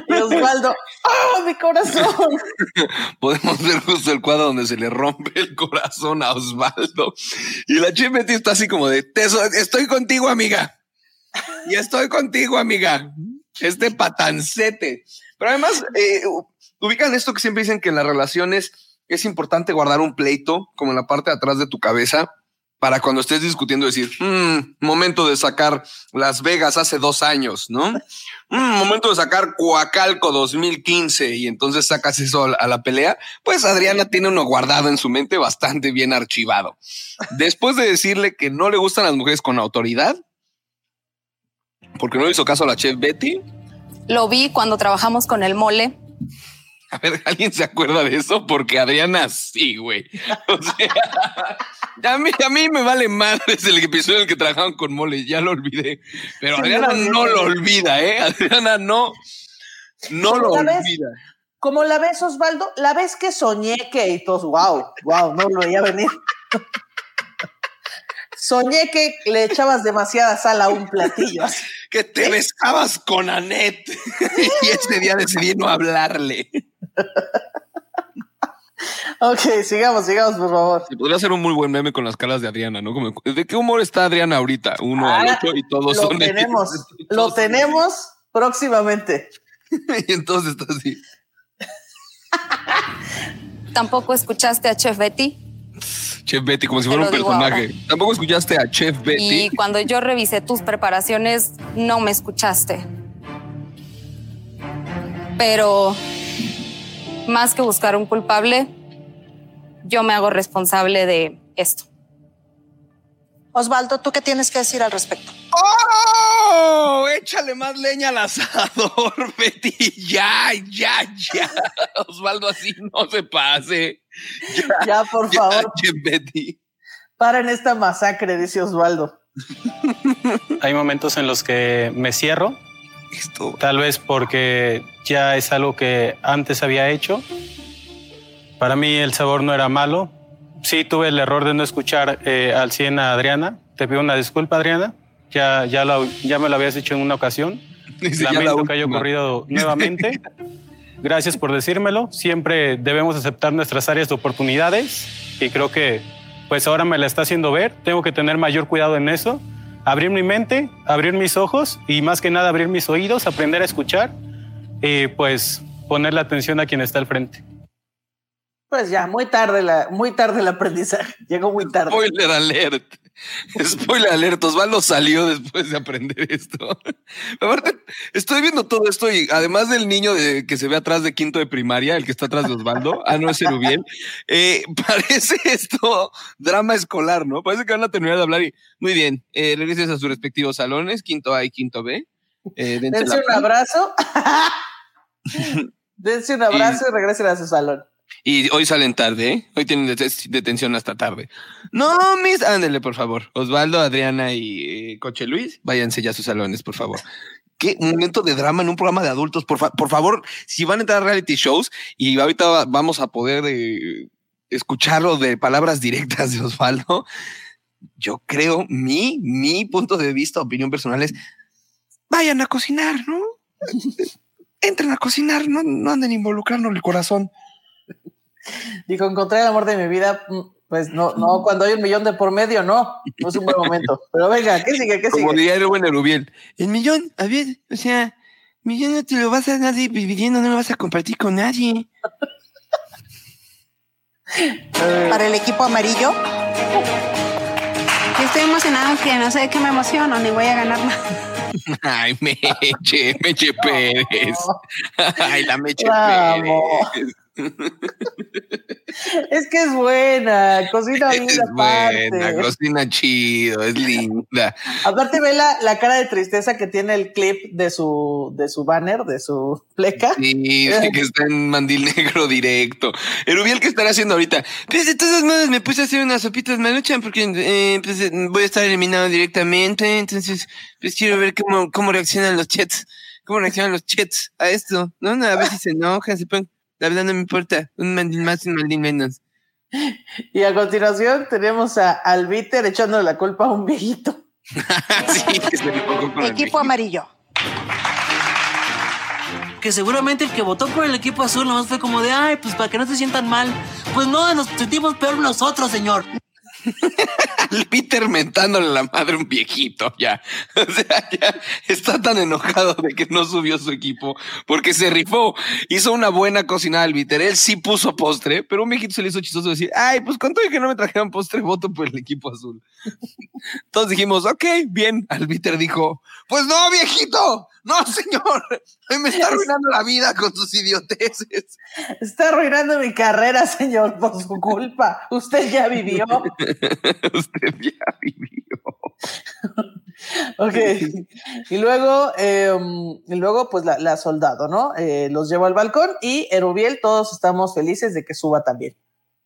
y Osvaldo, ¡oh, mi corazón!
Podemos ver justo el cuadro donde se le rompe el corazón a Osvaldo. Y la Chef Betty está así como de, "Te so- estoy contigo, amiga. Y estoy contigo, amiga. Este patancete. Pero además, eh, ubican esto que siempre dicen que en las relaciones es importante guardar un pleito como en la parte de atrás de tu cabeza para cuando estés discutiendo decir, "Mm, momento de sacar Las Vegas hace dos años, ¿no? "Mm, momento de sacar Coacalco 2015 y entonces sacas eso a la pelea, pues Adriana tiene uno guardado en su mente bastante bien archivado. Después de decirle que no le gustan las mujeres con autoridad, porque no le hizo caso a la chef Betty,
Lo vi cuando trabajamos con el mole.
a ver, ¿alguien se acuerda de eso? Porque Adriana sí, güey. O sea, a mí, a mí me vale más desde el episodio en el que trabajaban con mole, ya lo olvidé. Pero
Sí,
Adriana no lo olvida, ¿eh? Adriana no, no lo
¿La ves?
olvida.
Como la ves, Osvaldo, la vez que soñé que y todos, wow, wow, no lo veía venir. soñé que le echabas demasiada sal a un platillo. así.
Que te besabas con Anet. y ese día decidí no hablarle.
Ok, sigamos, sigamos, por favor.
Se podría hacer un muy buen meme con las caras de Adriana, ¿no? Como, ¿De qué humor está Adriana ahorita? Uno al
Ah,
ocho y todos
lo
son
tenemos, lo tenemos próximamente.
y entonces está así.
Tampoco escuchaste a Chef Betty.
Chef Betty, como si fuera un personaje. Tampoco escuchaste a Chef Betty.
Y cuando yo revisé tus preparaciones, no me escuchaste. Pero más que buscar un culpable, yo me hago responsable de esto.
Osvaldo, ¿tú qué tienes que decir al respecto?
¡Oh! Échale más leña al asador, Betty. Ya, ya, ya. Osvaldo, así no se pase.
Ya, por favor,
Chef Betty.
paren esta masacre, dice Osvaldo.
Hay momentos en los que me cierro, tal vez porque ya es algo que antes había hecho Para mí el sabor no era malo. Sí tuve el error de no escuchar eh, al 100 a Adriana. Te pido una disculpa, Adriana. Ya, ya, la- ya me lo habías dicho en una ocasión.
Dice, ya la
Lamento que haya ocurrido nuevamente. Gracias por decírmelo. Siempre debemos aceptar nuestras áreas de oportunidades y creo que pues ahora me la está haciendo ver. Tengo que tener mayor cuidado en eso. Abrir mi mente, abrir mis ojos y más que nada abrir mis oídos, aprender a escuchar y pues poner la atención a quien está al frente.
Pues ya, muy tarde, la, muy tarde el aprendizaje. Llegó muy tarde.
Spoiler alert. Spoiler alert. Osvaldo salió después de aprender esto. Aparte, estoy viendo todo esto y además del niño de- que se ve atrás de quinto de primaria, el que está atrás de Osvaldo, ah, no es Erubiel, eh, parece esto drama escolar, ¿no? Parece que van a terminar de hablar y muy bien, eh, regresen a sus respectivos salones, quinto A y quinto B. Eh, dense
un abrazo. Dense un abrazo y regresen a su salón.
Y hoy salen tarde, ¿eh? Hoy tienen det- detención hasta tarde. No, mis. Ándele, por favor. Osvaldo, Adriana y eh, Coche Luis, váyanse ya a sus salones, por favor. Qué momento de drama en un programa de adultos. Por, fa- por favor, si van a entrar a reality shows y ahorita va- vamos a poder eh, escucharlo de palabras directas de Osvaldo, yo creo, mi, mi punto de vista, opinión personal es, vayan a cocinar, ¿no? Entren a cocinar, no, no anden involucrando el corazón.
Dijo, encontré el amor de mi vida. Pues no, no, cuando hay un millón de por medio, no. No es un buen momento. Pero venga, ¿qué sigue? ¿Qué
Como
sigue?
diría el buen Erubiel. El millón, a ver, o sea, millón no te lo vas a nadie viviendo, no lo vas a compartir con nadie.
Para el equipo amarillo,
Yo estoy emocionada que no sé de qué me emociono, ni voy a ganar nada.
Ay, Meche, Meche Pérez. Ay, la Meche
Vamos.
Pérez.
Es que es buena, cocina bien
Es
aparte.
buena, cocina chido, es linda.
Aparte ve la, la cara de tristeza que tiene el clip de su, de su banner, de su pleca.
Sí, de que está en mandil negro directo. Erubiel, ¿qué estará haciendo ahorita? Pues de todas maneras me puse a hacer unas sopitas maruchan porque eh, pues, eh, voy a estar eliminado directamente. Entonces, pues quiero ver cómo, cómo reaccionan los chats. ¿Cómo reaccionan los chats a esto? ¿No? A ver si se enojan, se ponen. La verdad no me importa. Un mandil más, un mandil menos.
Y a continuación tenemos a Albiter echándole la culpa a un viejito.
sí, que se
equipo amarillo.
Que seguramente el que votó por el equipo azul nomás fue como de, ay, pues para que no se sientan mal. Pues no, nos sentimos peor nosotros, señor.
Peter mentándole la madre a un viejito, ya. O sea, ya está tan enojado de que no subió su equipo porque se rifó. Hizo una buena cocinada al Peter. Él sí puso postre, pero un viejito se le hizo chistoso decir, ay, pues con todo que no me trajeron postre, voto por el equipo azul. Todos dijimos, ok, bien. Al Peter dijo, pues no, viejito. No, señor. Me está arruinando la vida con sus idioteces.
Está arruinando mi carrera, señor, por su culpa. Usted ya vivió.
Usted ya vivió.
Ok. Y luego, eh, y luego pues la, la soldado, ¿no? Eh, los llevo al balcón y Erubiel, todos estamos felices de que suba también.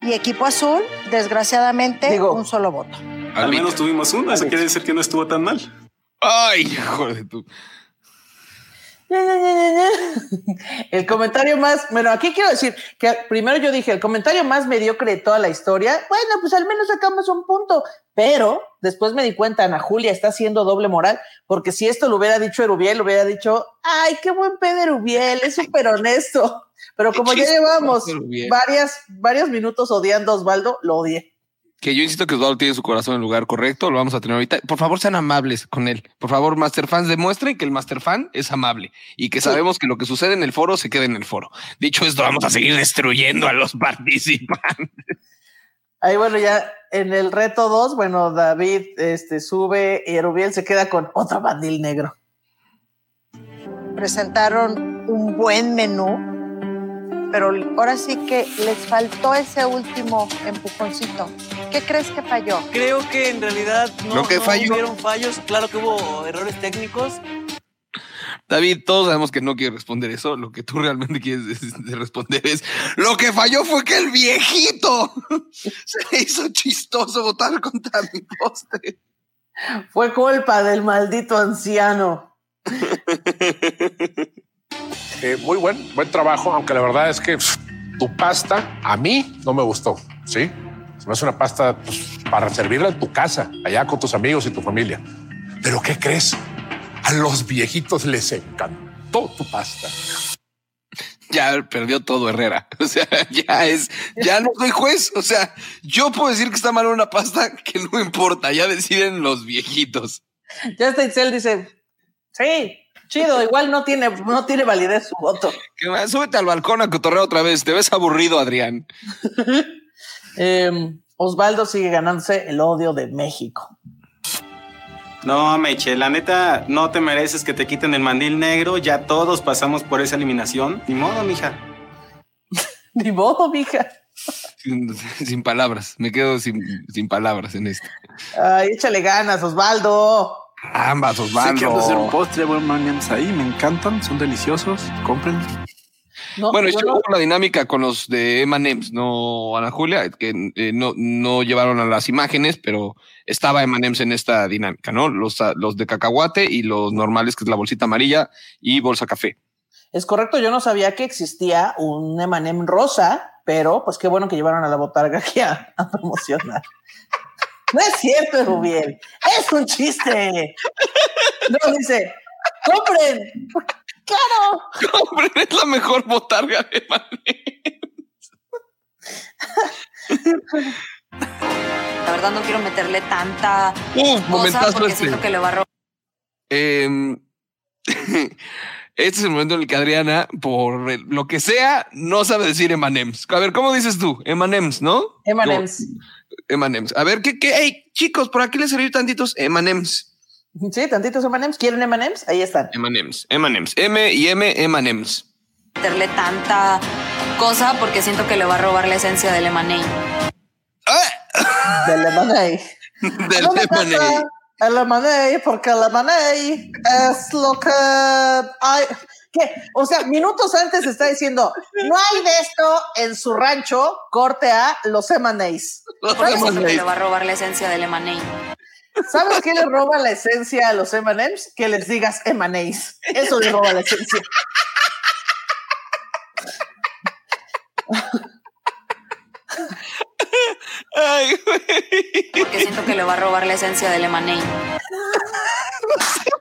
Y equipo azul, desgraciadamente, un solo voto.
Al menos tuvimos uno, eso quiere decir que no estuvo tan mal.
Ay, hijo de tu.
El comentario más, bueno, aquí quiero decir que primero yo dije, el comentario más mediocre de toda la historia, bueno, pues al menos sacamos un punto, pero después me di cuenta, Ana Julia está haciendo doble moral, porque si esto lo hubiera dicho Erubiel, lo hubiera dicho, ay, qué buen pedo Erubiel, es súper honesto, pero como ya llevamos varias, varios minutos odiando a Osvaldo, lo odié.
Que yo insisto que Osvaldo tiene su corazón en el lugar correcto, lo vamos a tener ahorita. Por favor, sean amables con él. Por favor, Master Fans, demuestren que el Master Fan es amable y que sabemos que lo que sucede en el foro se queda en el foro. Dicho esto, vamos a seguir destruyendo a los participantes.
Ahí bueno, ya en el reto 2, bueno, David este, sube y Erubiel se queda con otro bandil negro.
Presentaron un buen menú, pero ahora sí que les faltó ese último empujoncito. ¿Qué crees que falló?
Creo que en realidad no,
Lo que
no
falló.
hubieron fallos. Claro que hubo errores técnicos.
David, todos sabemos que no quiere responder eso. Lo que tú realmente quieres es- de responder es lo que falló fue que el viejito se le hizo chistoso votar contra mi postre.
Fue culpa del maldito anciano.
Eh, muy buen, buen trabajo, aunque la verdad es que pff, tu pasta a mí no me gustó, ¿sí? Se me hace una pasta pues, para servirla en tu casa, allá con tus amigos y tu familia. Pero ¿qué crees? A los viejitos les encantó tu pasta.
Ya perdió todo Herrera. O sea, ya es, ya no soy juez. O sea, yo puedo decir que está mal una pasta que no importa. Ya deciden los viejitos.
Ya está Itzel dice, sí, chido, igual no tiene, no tiene validez su voto.
Que Súbete al balcón a cotorrear otra vez. Te ves aburrido, Adrián.
Eh, Osvaldo sigue ganándose el odio de México.
No, Meche, la neta, no te mereces que te quiten el mandil negro. Ya todos pasamos por esa eliminación. Ni modo, mija.
Ni modo, mija.
Sin, sin palabras. Me quedo sin, sin palabras en esto.
Ay, échale ganas, Osvaldo.
Ambas, Osvaldo.
Sí, quiero hacer un postre, buen M&M's ahí, me encantan, son deliciosos, compren.
bueno, yo hubo la dinámica con los de M&M's, no Ana Julia, que eh, no, no llevaron a las imágenes, pero estaba M&M's en esta dinámica, ¿no? Los, ah, los de cacahuate y los normales, que es la bolsita amarilla y bolsa café.
Es correcto, yo no sabía que existía un M&M rosa, pero pues qué bueno que llevaron a la botarga aquí a, a promocionar. No es cierto, Rubiel. Es un chiste. No, dice, compren. Claro.
Compren, es la mejor botarga de
La verdad no quiero meterle tanta
Uh,
cosa porque
este.
siento que le va a robar.
Em, este es el momento en el que Adriana, por el- lo que sea, no sabe decir M&M's. A ver, ¿cómo dices tú? M&M's, ¿no?
M&M's.
M&M's. A ver, ¿qué, qué? Hey, chicos, por aquí les serví tantitos M&M's.
Sí, tantitos M&M's. ¿Quieren M&M's? Ahí están.
M&M's. M&M's. M y M, M&M's.
meterle tanta cosa porque siento que le va a robar la esencia del M&A.
Del lemonade.
Del
me
lemonade.
pasa El lemonade, porque el lemonade es lo que hay. ¿Qué? O sea, minutos antes está diciendo, no hay de esto en su rancho, corte a los M&A's.
Le va a robar la esencia del M&A.
¿Sabes qué le roba la esencia a los M&M's? Que les digas M&A's. Eso le roba la esencia.
Ay,
Porque siento que le va a robar la esencia del M&A.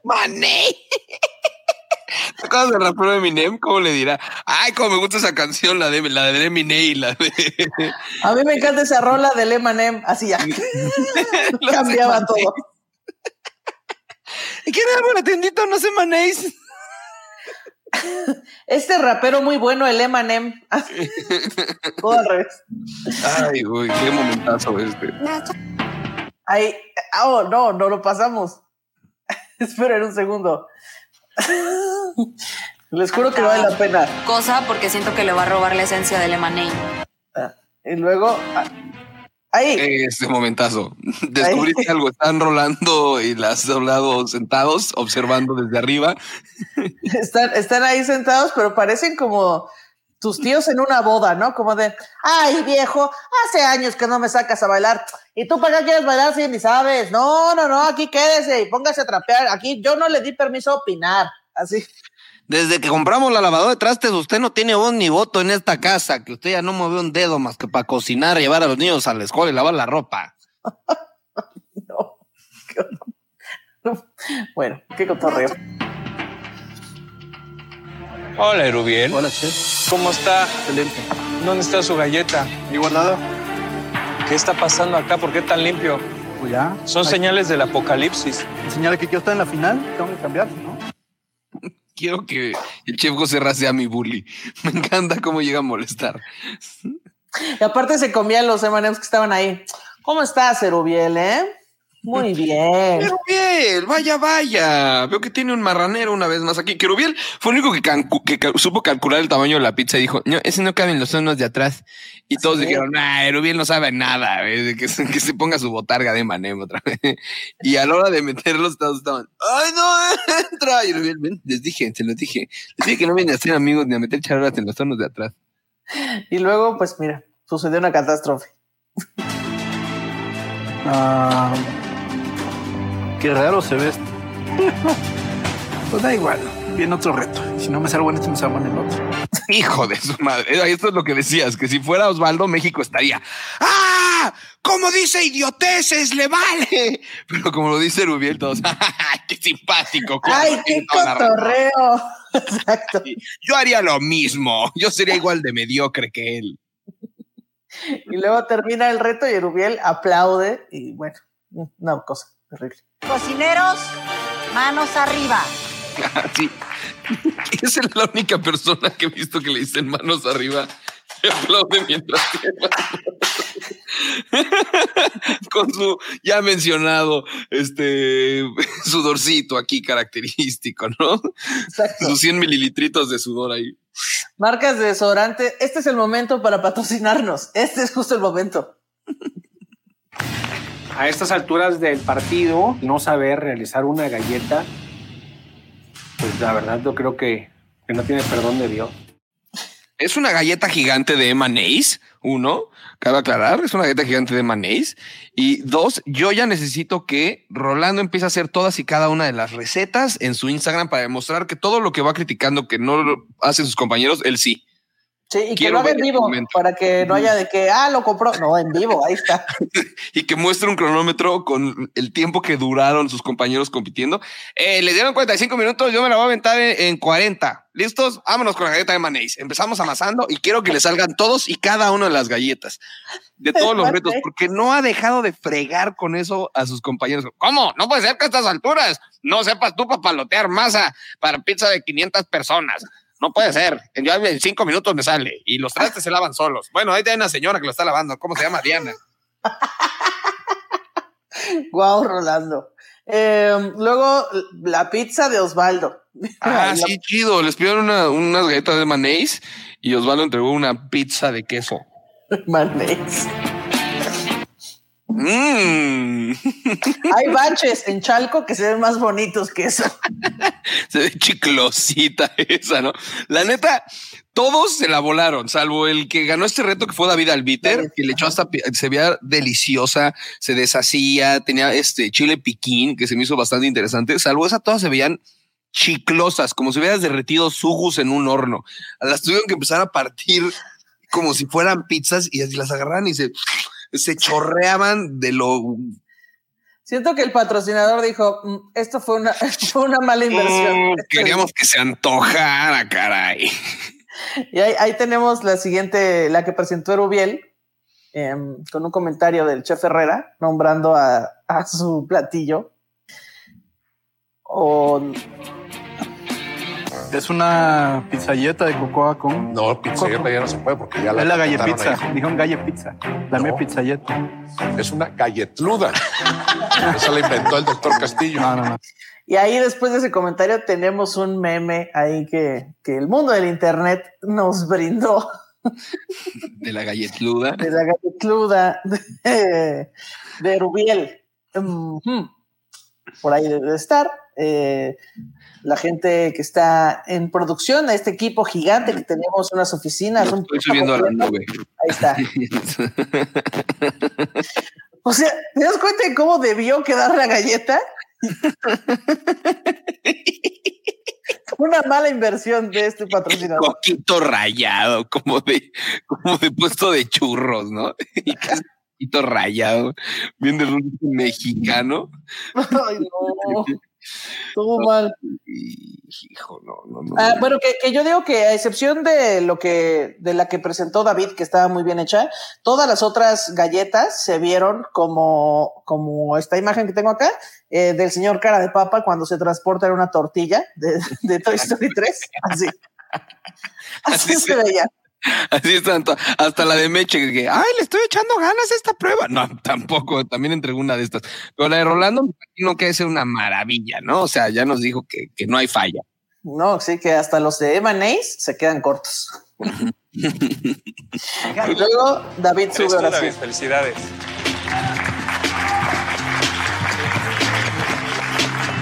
Mané. ¿Te acuerdas del rapero de Eminem? ¿Cómo le dirá? Ay, cómo me gusta esa canción, la de la de Eminem, la de
A mí me encanta esa rola del M&M. Así ya. Cambiaba todo.
¿Y quién era la tiendita? No sé, manéis.
Este rapero muy bueno, el. Todo al revés.
Ay, güey, qué momentazo este.
Ay, oh, no, no lo pasamos. Esperen un segundo. Les juro que vale la pena.
Cosa porque siento que le va a robar la esencia del M&A.
Y luego, ah, ahí.
Este momentazo. Descubriste algo, están rolando y las has hablado sentados, observando desde arriba.
Están, están ahí sentados, pero parecen como tus tíos en una boda, ¿no? Como de, ay, viejo, hace años que no me sacas a bailar. ¿Y tú para qué quieres bailar si ni sabes? No, no, no, aquí quédese y póngase a trapear. Aquí yo no le di permiso a opinar. Así.
Desde que compramos la lavadora de trastes, usted no tiene voz ni voto en esta casa, que usted ya no mueve un dedo más que para cocinar, llevar a los niños a la escuela y lavar la ropa.
Bueno, qué cotorreo.
Hola, Erubiel.
Hola, chef.
¿Cómo está?
Excelente.
¿Dónde está su galleta?
¿Y guardado?
¿Qué está pasando acá? ¿Por qué tan limpio?
Pues ya.
Son
Ay.
señales del apocalipsis.
Señala que quiero estar en la final, tengo que cambiar, ¿no?
Quiero que el chef José Ra sea mi bully. Me encanta cómo llega a molestar.
Y aparte se comían los M&M's que estaban ahí. ¿Cómo estás, Erubiel, eh? Muy bien.
Querubiel, vaya, vaya. Veo que tiene un marranero una vez más aquí. Querubiel fue el único que, cancu- que ca- supo calcular el tamaño de la pizza y dijo, no, ese no cabe en los zonos de atrás. Y todos
Sí.
dijeron, ah, Erubiel no sabe nada, eh, de que, se- que se ponga su botarga de manem otra vez. Y a la hora de meterlos, todos estaban, ay, no, entra. Y Erubiel, ven, les dije, se los dije. Les dije que no vienen a ser amigos ni a meter charolas en los zonos de atrás.
Y luego, pues mira, sucedió una catástrofe.
Ah, qué raro se ve esto. pues da igual, viene otro reto. Si no me salgo en este, me salgo en el otro.
Hijo de su madre. Esto es lo que decías, que si fuera Osvaldo, México estaría. ¡Ah! Como dice idioteces, le vale. Pero como lo dice Rubiel, todos. ¡Ay, qué simpático!
Ay, qué
tiene toda la razón".
cotorreo. Exacto.
Yo haría lo mismo. Yo sería igual de mediocre que él.
Y luego termina el reto y Erubiel aplaude y bueno, una cosa terrible.
Cocineros, manos arriba.
Sí. Es la única persona que he visto que le dicen manos arriba. Se aplaude mientras con su ya mencionado este sudorcito aquí característico, ¿no? Sus 100 mililitritos de sudor ahí.
Marcas de desodorante, este es el momento para patrocinarnos. Este es justo el momento.
A estas alturas del partido, no saber realizar una galleta, pues la verdad yo creo que, que no tiene perdón de Dios.
Es una galleta gigante de mayonnaise, uno, cabe aclarar, es una galleta gigante de mayonnaise. Y dos, yo ya necesito que Rolando empiece a hacer todas y cada una de las recetas en su Instagram para demostrar que todo lo que va criticando que no lo hacen sus compañeros, él sí.
Sí, y que lo haga en vivo para que no haya de que, ah, lo compró. No, en vivo, ahí está.
y que muestre un cronómetro con el tiempo que duraron sus compañeros compitiendo. Eh, le dieron 45 minutos, yo me la voy a aventar en, en 40. ¿Listos? Vámonos con la galleta de mayonnaise. Empezamos amasando y quiero que le salgan todos y cada una de las galletas de todos los retos, porque no ha dejado de fregar con eso a sus compañeros. ¿Cómo? No puede ser que a estas alturas no sepas tú papalotear masa para pizza de 500 personas. No puede ser. Yo en cinco minutos me sale y los trastes se lavan solos. Bueno, ahí hay una señora que lo está lavando. ¿Cómo se llama? Diana.
Guau, Rolando. Eh, luego, la pizza de Osvaldo.
Ah, sí, chido. Les pidieron una- unas galletas de mayonnaise y Osvaldo entregó una pizza de queso.
Mayonnaise.
Mm.
Hay baches en Chalco que se ven más bonitos que eso.
Se ve chiclosita esa, ¿no? La neta, todos se la volaron, salvo el que ganó este reto que fue David Albiter, que le echó hasta, se veía deliciosa, se deshacía, tenía este chile piquín, que se me hizo bastante interesante. Salvo esa, todas se veían chiclosas, como si hubieras derretido sugus en un horno. Las tuvieron que empezar a partir como si fueran pizzas y así las agarraban y se, se chorreaban de lo
Siento que el patrocinador dijo, "Mm, esto fue una, fue una mala inversión.
Mm, queríamos que se antojara, caray.
Y ahí, ahí tenemos la siguiente, la que presentó Erubiel, em, con un comentario del chef Herrera, nombrando a, a su platillo. O
Es una pizzalleta de cocoa con.
No, pizzalleta ya no se puede porque ya la
Es la galle pizza.
ahí.
Dijeron galle pizza. La mía pizzalleta.
Es una galletluda. Esa la inventó el doctor Castillo.
No, no, no.
Y ahí después de ese comentario tenemos un meme ahí que, que el mundo del internet nos brindó
De la galletluda.
de la galletluda de, de Rubiel. Por ahí debe de estar. Eh, la gente que está en producción, a este equipo gigante que tenemos unas oficinas. un
Estoy subiendo a la nube.
Ahí está. O sea, ¿te das cuenta de cómo debió quedar la galleta? Una mala inversión de este patrocinador.
Coquito rayado, como de, como de puesto de churros, ¿no? Y casi rayado, bien de rumbo mexicano.
Ay, no. Todo mal.
Hijo, no, no, no.
Ah, bueno, que, que yo digo que a excepción de lo que, de la que presentó David, que estaba muy bien hecha, todas las otras galletas se vieron como, como esta imagen que tengo acá, eh, del señor cara de papa cuando se transporta en una tortilla de, de Toy Story 3. Así. Así se veía.
Así están, to- hasta la de Meche, que, ay, le estoy echando ganas a esta prueba. No, tampoco, también entregó una de estas. Pero la de Rolando, me imagino que es una maravilla, ¿no? O sea, ya nos dijo que, que no hay falla.
No, sí, que hasta los de Emaneis se quedan cortos. y luego David sube
tú,
ahora
David,
sí.
felicidades.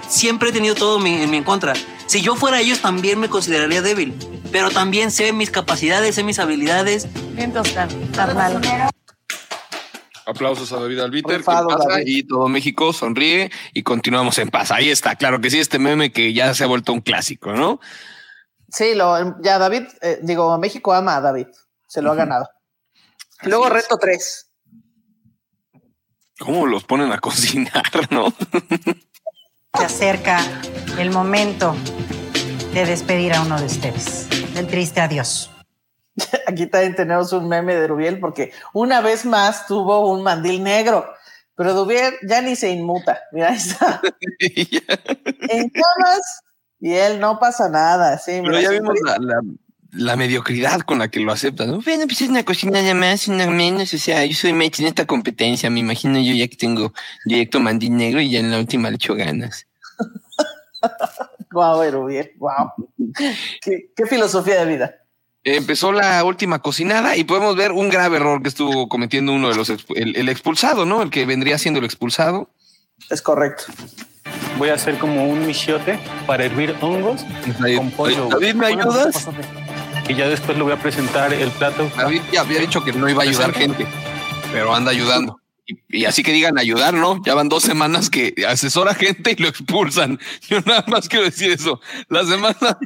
Siempre he tenido todo mi- en mi en contra. Si yo fuera ellos, también me consideraría débil. Pero también sé mis capacidades, sé mis habilidades.
Bien tostan, carnal.
Aplausos a David Albiter, y todo México sonríe y continuamos en paz. Ahí está, claro que sí, este meme que ya se ha vuelto un clásico, ¿no?
Sí, lo, ya David, eh, digo, México ama a David. Se lo ha ganado. Luego reto 3.
¿Cómo los ponen a cocinar, no?
Se acerca el momento de despedir a uno de ustedes. Del triste adiós.
Aquí también tenemos un meme de Rubiel porque una vez más tuvo un mandil negro. Pero Dubier ya ni se inmuta. Mira, ahí está. en llamas y él no pasa nada. Sí,
Pero
mira,
ya vimos la, la- la mediocridad con la que lo aceptan. ¿no? Bueno, pues es una cocina nada más, una menos. O sea, yo soy match en esta competencia. Me imagino yo ya que tengo directo mandil negro y ya en la última le echo ganas.
Guau, Rubiel, guau. ¿Qué, qué filosofía de vida.
Empezó la última cocinada y podemos ver un grave error que estuvo cometiendo uno de los el, el expulsado, ¿no? El que vendría siendo el expulsado.
Es correcto.
Voy a hacer como un michiote para hervir hongos con pollo.
David, ¿me ayudas?
Y ya después le voy a presentar el plato.
David ya había dicho que no iba a ayudar gente, pero anda ayudando. Y, y así que digan ayudar, ¿no? Ya van dos semanas que asesora gente y lo expulsan. Yo nada más quiero decir eso. La semana,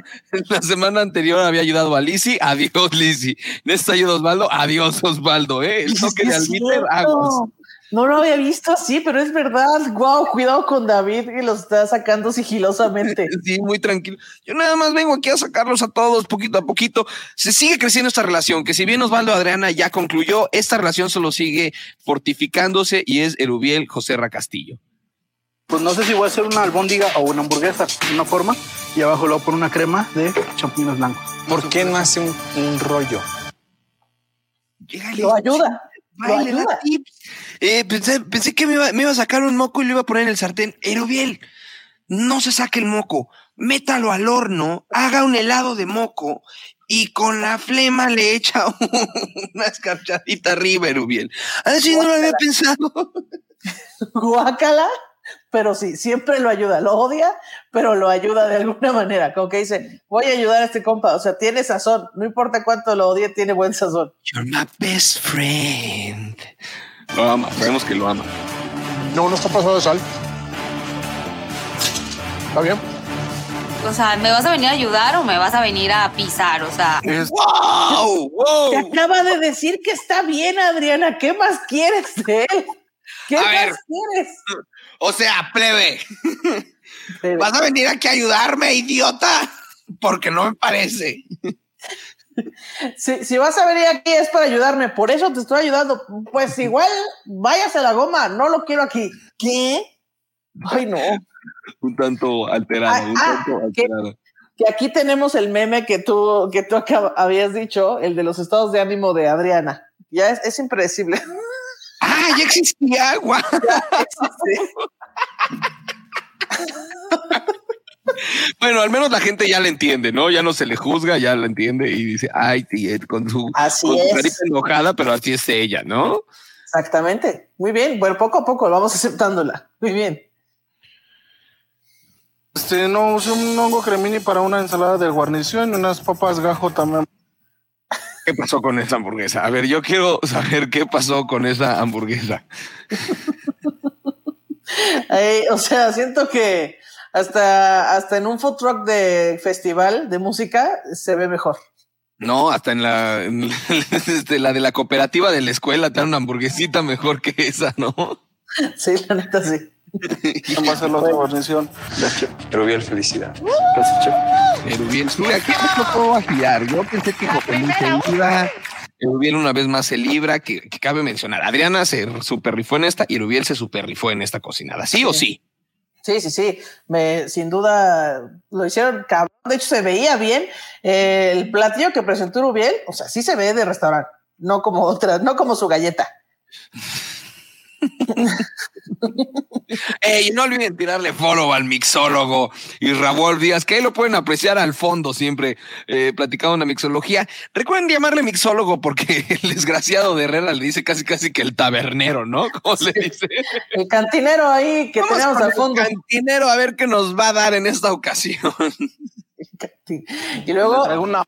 la semana anterior había ayudado a Lisi, adiós Lisi. En esta ayuda Osvaldo, adiós Osvaldo, ¿eh? El toque de albiter, aguas.
No lo había visto así, pero es verdad. Guau, cuidado con David que lo está sacando sigilosamente.
Sí, muy tranquilo. Yo nada más vengo aquí a sacarlos a todos poquito a poquito. Se sigue creciendo esta relación, que si bien Osvaldo Adriana ya concluyó, esta relación solo sigue fortificándose y es Erubiel José Castillo.
Pues no sé si voy a hacer una albóndiga o una hamburguesa, de una forma, y abajo a poner una crema de champiñones blancos.
¿Por qué no hace un, un rollo?
Lo ayuda. Lo
Ay, le da tips. Eh, pensé, pensé que me iba, me iba a sacar un moco y lo iba a poner en el sartén. Erubiel, no se saque el moco. Métalo al horno, haga un helado de moco y con la flema le echa una escarchadita arriba, Erubiel. Así no lo había pensado.
Guácala, pero sí, siempre lo ayuda. Lo odia, pero lo ayuda de alguna manera. Como que dice, voy a ayudar a este compa. O sea, tiene sazón. No importa cuánto lo odie, tiene buen sazón.
You're my best friend. Lo ama, sabemos que lo ama.
No, no está pasado de sal. ¿Está bien?
O sea, ¿me vas a venir a ayudar o me vas a venir a pisar? O sea,
¡Wow! ¡Wow!
Te acaba de decir que está bien, Adriana. ¿Qué más quieres de él? ¿Qué
A
más
ver.
quieres?
O sea, plebe. ¿Vas a venir aquí a ayudarme, idiota? Porque no me parece.
Si, si vas a venir aquí es para ayudarme, por eso te estoy ayudando. Pues igual, váyase a la goma, no lo quiero aquí. ¿Qué? Ay, no.
Un tanto alterado, un
Ah,
tanto
ah, ¿qué?
alterado.
Que aquí tenemos el meme que tú, que tú acab- habías dicho, el de los estados de ánimo de Adriana. Ya es, es impredecible.
¡Ah, ya existía agua! Bueno, al menos la gente ya la entiende, ¿no? Ya no se le juzga, ya la entiende y dice, ay, sí, eh, con su,
Así
con su
es.
carita enojada, pero así es ella, ¿no?
Exactamente. Muy bien. Bueno, poco a poco vamos aceptándola. Muy bien.
Este, no, usé un hongo cremini para una ensalada de guarnición y unas papas gajo también.
¿Qué pasó con esa hamburguesa? A ver, yo quiero saber qué pasó con esa hamburguesa.
O sea, siento que hasta, hasta en un food truck de festival de música se ve mejor.
No, hasta en la, en la- este, la de la cooperativa de la escuela te dan una hamburguesita mejor que esa, ¿no?
Sí, la neta sí.
Va a ser la otra guarnición.
Rubiel, felicidad.
Erubiel, mira, ¿qué me tocó a girar? Yo pensé que se libra. Erubiel una vez más se libra, que, que cabe mencionar. Adriana se super rifó en esta y Erubiel se super rifó en esta cocinada. ¿Sí o sí?
Sí, sí, sí. Me, sin duda lo hicieron cabrón. De hecho, se veía bien Eh, el platillo que presentó Rubiel. O sea, sí se ve de restaurante, no como otras, no como su galleta.
Ey, no olviden tirarle follow al mixólogo y Raúl Díaz, que ahí lo pueden apreciar al fondo siempre, eh, platicando una mixología. Recuerden llamarle mixólogo porque el desgraciado de Herrera le dice casi casi que el tabernero, ¿no? ¿Cómo le dice?
El cantinero ahí que
Vamos
tenemos al
el
fondo.
cantinero a ver qué nos va a dar en esta ocasión.
Y luego,
Traigo una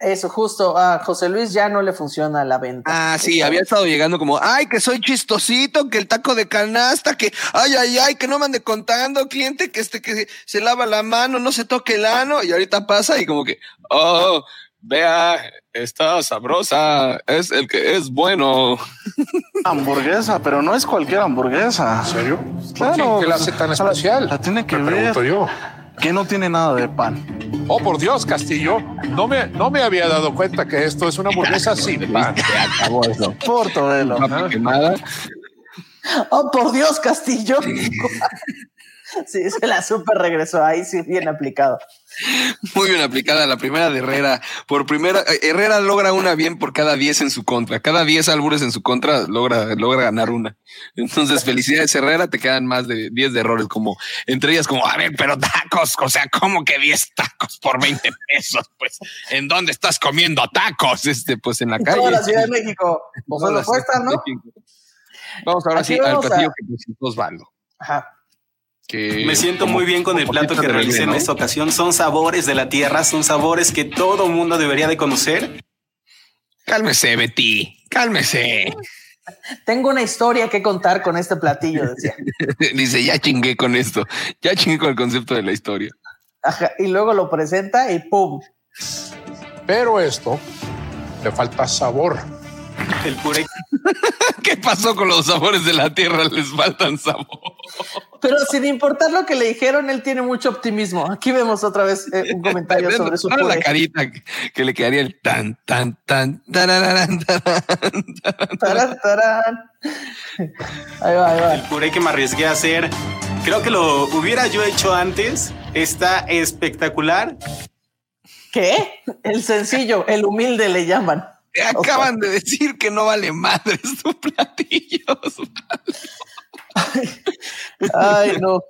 Eso, justo a José Luis ya no le funciona la venta.
Ah, sí, había estado llegando como, ay, que soy chistosito, que el taco de canasta, que, ay, ay, ay, que no me ande contando, cliente, que este, que se lava la mano, no se toque el ano, y ahorita pasa y como que, oh, vea, está sabrosa, es el que es bueno.
Hamburguesa, pero no es cualquier hamburguesa. ¿En
serio?
Claro.
qué la hace tan especial?
La, tiene que
Me
ver.
pregunto yo.
Que no tiene nada de pan.
Oh, por Dios, Castillo. No me, no me había dado cuenta que esto es una hamburguesa sin pan.
acabó eso.
Portobelo.
quemada.
Oh, por Dios, Castillo. sí, se la super regresó ahí, sí, bien aplicado.
Muy bien aplicada la primera de Herrera. Por primera, eh, Herrera logra una bien por cada 10 en su contra. Cada 10 albures en su contra logra, logra ganar una. Entonces, felicidades Herrera, te quedan más de 10 de errores, como entre ellas, como, a ver, pero tacos, o sea, ¿cómo que 10 tacos por 20 pesos? Pues, ¿en dónde estás comiendo tacos? Este, pues en la calle.
toda la Ciudad de México. Pues
Toda
solo
la
cuesta, ¿no?
Vamos ahora
Aquí
sí al
vamos a-
platillo que presentó Osvaldo.
Ajá.
Que
Me siento
como-
muy bien con el plato que realicé en esta ocasión. Son sabores de la tierra, son sabores que todo mundo debería de conocer.
Cálmese, Betty, cálmese.
Tengo una historia que contar con este platillo, decía.
Dice, ya chingué con esto, ya chingué con el concepto de la historia.
Ajá, y luego lo presenta y ¡pum!
Pero esto le falta sabor.
El puré.
¿Qué pasó con los sabores de la tierra? Les faltan sabor.
Pero sin importar lo que le dijeron, él tiene mucho optimismo. Aquí vemos otra vez eh, un comentario sobre su
Ahora la carita que- que le quedaría el tan, tan, tan, tarararán, tararán.
Tarán, tarán. Ahí va, ahí va.
El puré que me arriesgué a hacer. Creo que lo hubiera yo hecho antes. Está espectacular.
¿Qué? El sencillo, el humilde le llaman.
Acaban de decir que no vale madres tu platillo.
Ay, no.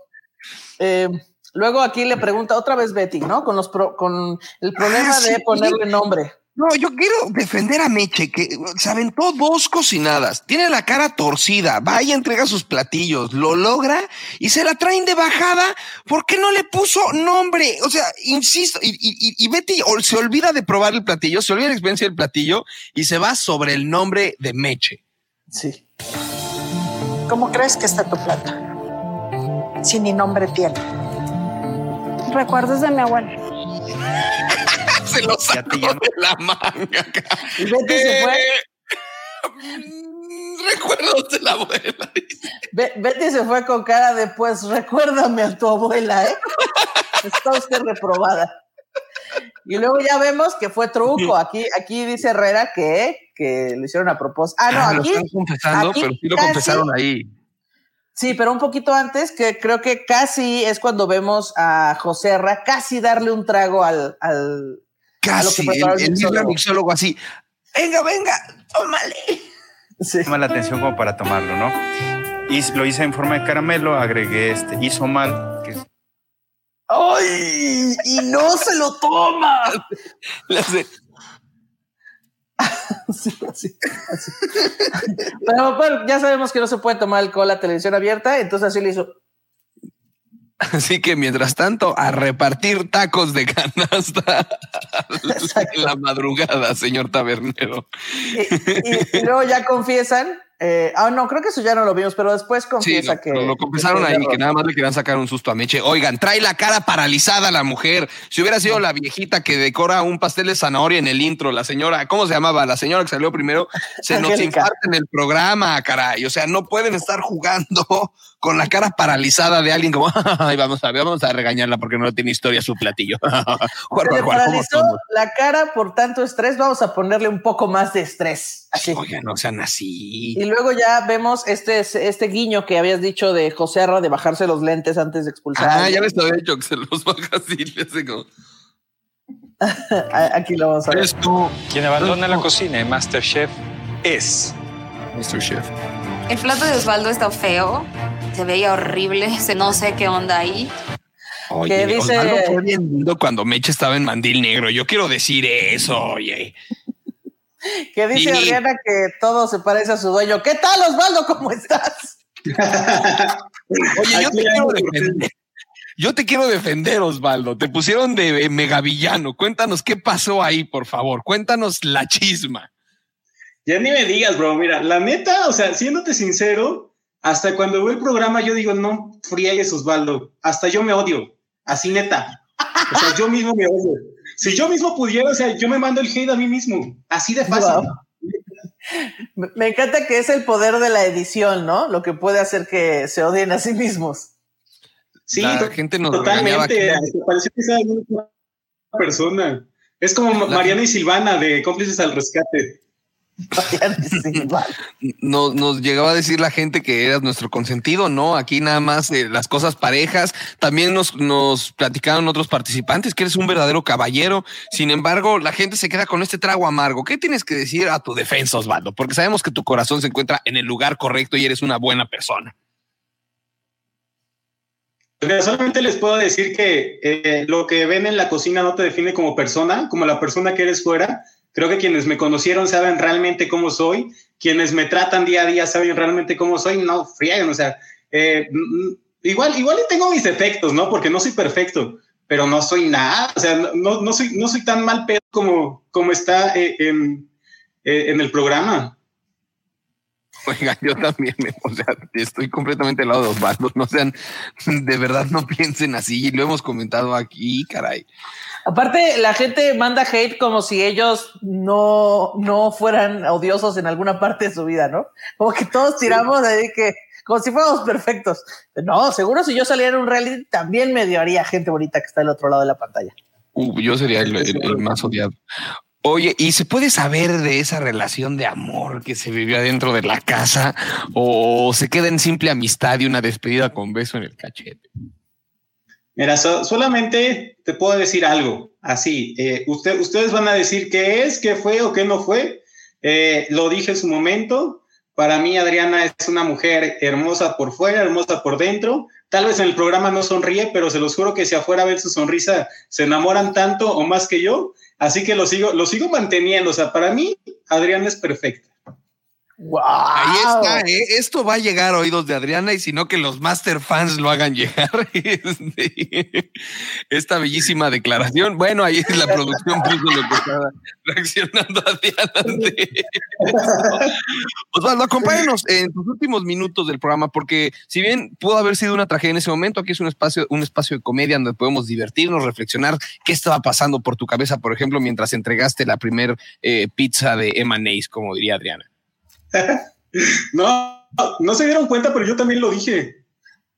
Eh, luego aquí le pregunta otra vez Betty, ¿no? Con los pro- con el problema
Ah,
de
sí.
ponerle nombre.
No, yo quiero defender a Meche, que se aventó dos cocinadas. Tiene la cara torcida. Va y entrega sus platillos. Lo logra y se la traen de bajada. ¿Por qué no le puso nombre? O sea, insisto. Y, y- y Betty se olvida de probar el platillo, se olvida la experiencia del platillo y se va sobre el nombre de Meche.
Sí.
¿Cómo crees que está tu plato? Si ni nombre tiene.
Recuerdos de mi abuela.
se lo sacó de la manga.
Y Betty se fue.
Recuerdos de la abuela.
Be- Betty se fue con cara de pues recuérdame a tu abuela, ¿eh? Está usted reprobada. Y luego ya vemos que fue truco. Aquí, aquí dice Herrera que, que lo hicieron a propósito. Ah, no,
Ah, lo
aquí.
están confesando,
aquí
pero sí lo
casi-
confesaron ahí.
Sí, pero un poquito antes, que creo que casi es cuando vemos a José Herrera casi darle un trago al. al a lo que
Casi, el, el mismo
mixólogo.
así. Venga, venga, tómale.
Llama la atención como para tomarlo, ¿no? Y lo hice en forma de caramelo, agregué este isomal, que es
¡Ay! Y no se lo toma.
Le hace-
Sí, así, así. Pero bueno, ya sabemos que no se puede tomar alcohol a televisión abierta, entonces así le hizo.
Así que mientras tanto, a repartir tacos de canasta en la madrugada, señor tabernero.
Y, y luego ya confiesan. Eh, ah, no, creo que eso ya no lo vimos, pero después
Sí,
confiesa
lo,
que.
lo- lo confesaron
que-
ahí, que nada más le querían sacar un susto a Meche. Oigan, trae la cara paralizada la mujer. Si hubiera sido la viejita que decora un pastel de zanahoria en el intro, la señora, ¿cómo se llamaba? La señora que salió primero, se nos infarta en el programa, caray. O sea, no pueden estar jugando con la cara paralizada de alguien como, ay, vamos a ver, vamos a regañarla porque no tiene historia su platillo.
Se le
juar, juar, ¿cómo
paralizó la cara por tanto estrés. Vamos a ponerle un poco más de estrés. Así.
Oigan, no sean así.
Y luego ya vemos este, este guiño que habías dicho de José Arra de bajarse los lentes antes de expulsar.
Ah, ya te había dicho que se los baja así, le hace como.
Aquí lo vamos a ver.
Quien abandona la cocina en Masterchef es
Masterchef.
El plato de Osvaldo está feo. Se veía horrible. Se no sé qué onda ahí.
Oye,
¿Qué dice?
Osvaldo fue bien lindo cuando Meche estaba en mandil negro. Yo quiero decir eso, oye.
Que dice
Sí.
Adriana que todo se parece a su dueño. ¿Qué tal, Osvaldo? ¿Cómo estás?
Oye, yo te quiero defender. Yo te quiero defender, Osvaldo. Te pusieron de eh, megavillano. Cuéntanos qué pasó ahí, por favor. Cuéntanos la chisma.
Ya ni me digas, bro. Mira, la neta, o sea, siéndote sincero, hasta cuando veo el programa, yo digo, no friegues, Osvaldo. Hasta yo me odio. Así neta. O sea, yo mismo me odio. Si yo mismo pudiera, o sea, yo me mando el hate a mí mismo. Así de fácil.
Me me encanta que es el poder de la edición, ¿no? Lo que puede hacer que se odien a sí mismos.
Sí,
La gente nos
totalmente. Pareció que viendo una persona. Es como Mariana y Silvana de cómplices al rescate.
Nos, nos llegaba a decir la gente que eras nuestro consentido, ¿no? Aquí nada más eh, las cosas parejas. También nos, nos platicaron otros participantes que eres un verdadero caballero. Sin embargo, la gente se queda con este trago amargo. ¿Qué tienes que decir a tu defensa, Osvaldo? Porque sabemos que tu corazón se encuentra en el lugar correcto y eres una buena persona.
Solamente les puedo decir que eh, lo que ven en la cocina no te define como persona, como la persona que eres fuera. Creo que quienes me conocieron saben realmente cómo soy, quienes me tratan día a día saben realmente cómo soy, no friegan, o sea, eh, mm, igual, igual y tengo mis defectos, ¿no? Porque no soy perfecto, pero no soy nada, o sea, no, no soy, no soy tan mal pedo como, como está eh, en, eh, en el programa.
Oiga, yo también, me- o sea, estoy completamente al lado de Osvaldo. No sean, de verdad no piensen así. Lo hemos comentado aquí, caray.
Aparte, la gente manda hate como si ellos no, no fueran odiosos en alguna parte de su vida, ¿no? Como que todos tiramos ahí que, como si fuéramos perfectos. No, seguro si yo saliera en un reality también me odiaría gente bonita que está del otro lado de la pantalla.
Uh, yo sería el, el- el más odiado. Oye, ¿y se puede saber de esa relación de amor que se vivió adentro de la casa o se queda en simple amistad y una despedida con beso en el cachete?
Mira, so- solamente te puedo decir algo, así, eh, usted, ustedes van a decir qué es, qué fue o qué no fue. Eh, lo dije en su momento, para mí Adriana es una mujer hermosa por fuera, hermosa por dentro. Tal vez en el programa no sonríe, pero se los juro que si afuera ven su sonrisa, se enamoran tanto o más que yo. Así que lo sigo, lo sigo manteniendo. O sea, para mí, Adriana es perfecta.
Ahí está, ¿eh? esto va a llegar a oídos de Adriana y si no que los master fans lo hagan llegar. Este, Esta bellísima declaración. Bueno, ahí la producción puso lo que estaba reaccionando Adriana ante eso. Osvaldo, acompáñanos en tus últimos minutos del programa, porque si bien pudo haber sido una tragedia en ese momento, aquí es un espacio, un espacio de comedia donde podemos divertirnos, reflexionar qué estaba pasando por tu cabeza, por ejemplo, mientras entregaste la primer eh, pizza de Emaneis, como diría Adriana.
No, no se dieron cuenta, pero yo también lo dije.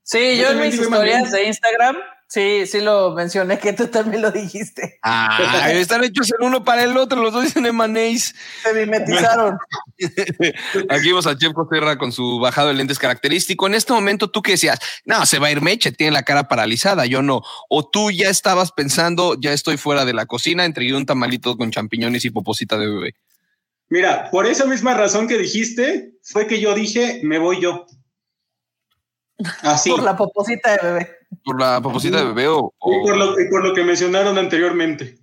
Sí, yo,
Yo
en mis historias de Instagram, sí, sí lo mencioné que tú también lo dijiste.
Ah, están hechos el uno para el otro, los dos dicen Emaneis.
Se mimetizaron.
Aquí vemos a Chef Costerra con su bajado de lentes característico. En este momento, ¿tú qué decías? No, se va a ir Meche, tiene la cara paralizada, yo no. O tú ya estabas pensando, ya estoy fuera de la cocina, entregué un tamalito con champiñones y poposita de bebé.
Mira, por esa misma razón que dijiste, fue que yo dije, me voy yo. Así.
Por la poposita de bebé.
¿Por la poposita de bebé o...?
Y por lo, y por lo que mencionaron anteriormente.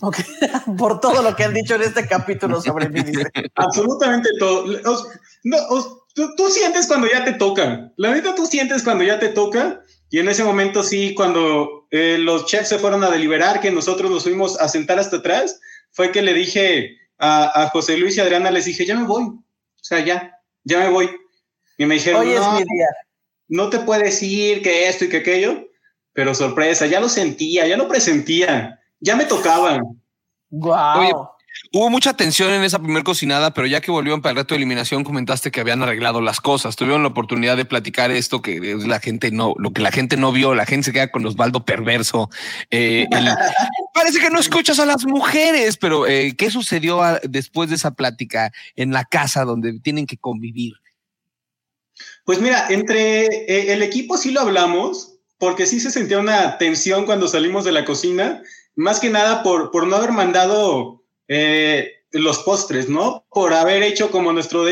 Por todo lo que han dicho en este capítulo sobre mí. dice.
Absolutamente todo. Os- no, os- tú, tú sientes cuando ya te toca. La neta, tú sientes cuando ya te toca. Y en ese momento sí, cuando eh, los chefs se fueron a deliberar, que nosotros nos fuimos a sentar hasta atrás, fue que le dije a, a José Luis y Adriana, les dije, ya me voy. O sea, ya, ya me voy. Y me dijeron,
Hoy es
no,
mi día.
no te puedes ir, que esto y que aquello. Pero sorpresa, ya lo sentía, ya lo presentía, ya me tocaban.
Wow.
Oye, hubo mucha tensión en esa primer cocinada, pero ya que volvieron para el reto de eliminación, comentaste que habían arreglado las cosas. Tuvieron la oportunidad de platicar esto que la gente no, lo que la gente no vio, la gente se queda con Osvaldo perverso. Eh, el- parece que no escuchas a las mujeres, pero eh, ¿qué sucedió a- después de esa plática en la casa donde tienen que convivir?
Pues mira, entre eh, el equipo sí lo hablamos, porque sí se sentía una tensión cuando salimos de la cocina, más que nada por, por no haber mandado eh, los postres, ¿no? Por haber hecho como nuestro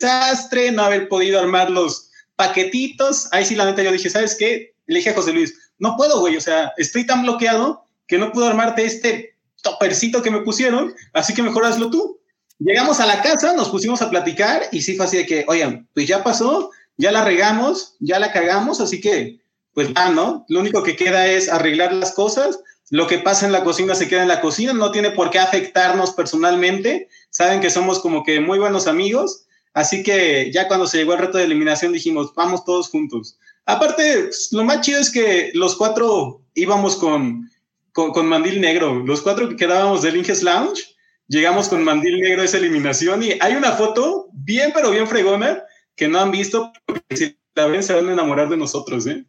desastre, no haber podido armar los paquetitos. Ahí sí, la neta, yo dije, ¿sabes qué? Le dije a José Luis, no puedo, güey, o sea, estoy tan bloqueado que no puedo armarte este topercito que me pusieron, así que mejor hazlo tú. Llegamos a la casa, nos pusimos a platicar y sí fue así de que, oigan, pues ya pasó, ya la regamos, ya la cagamos, así que pues ah, ¿no? Lo único que queda es arreglar las cosas. Lo que pasa en la cocina se queda en la cocina, no tiene por qué afectarnos personalmente. Saben que somos como que muy buenos amigos. Así que ya cuando se llegó el reto de eliminación dijimos, vamos todos juntos. Aparte, lo más chido es que los cuatro íbamos con, con, mandil negro. Los cuatro que quedábamos del Inges Lounge, llegamos con mandil negro a esa eliminación y hay una foto bien, pero bien fregona que no han visto, porque si la ven se van a enamorar de nosotros, ¿eh?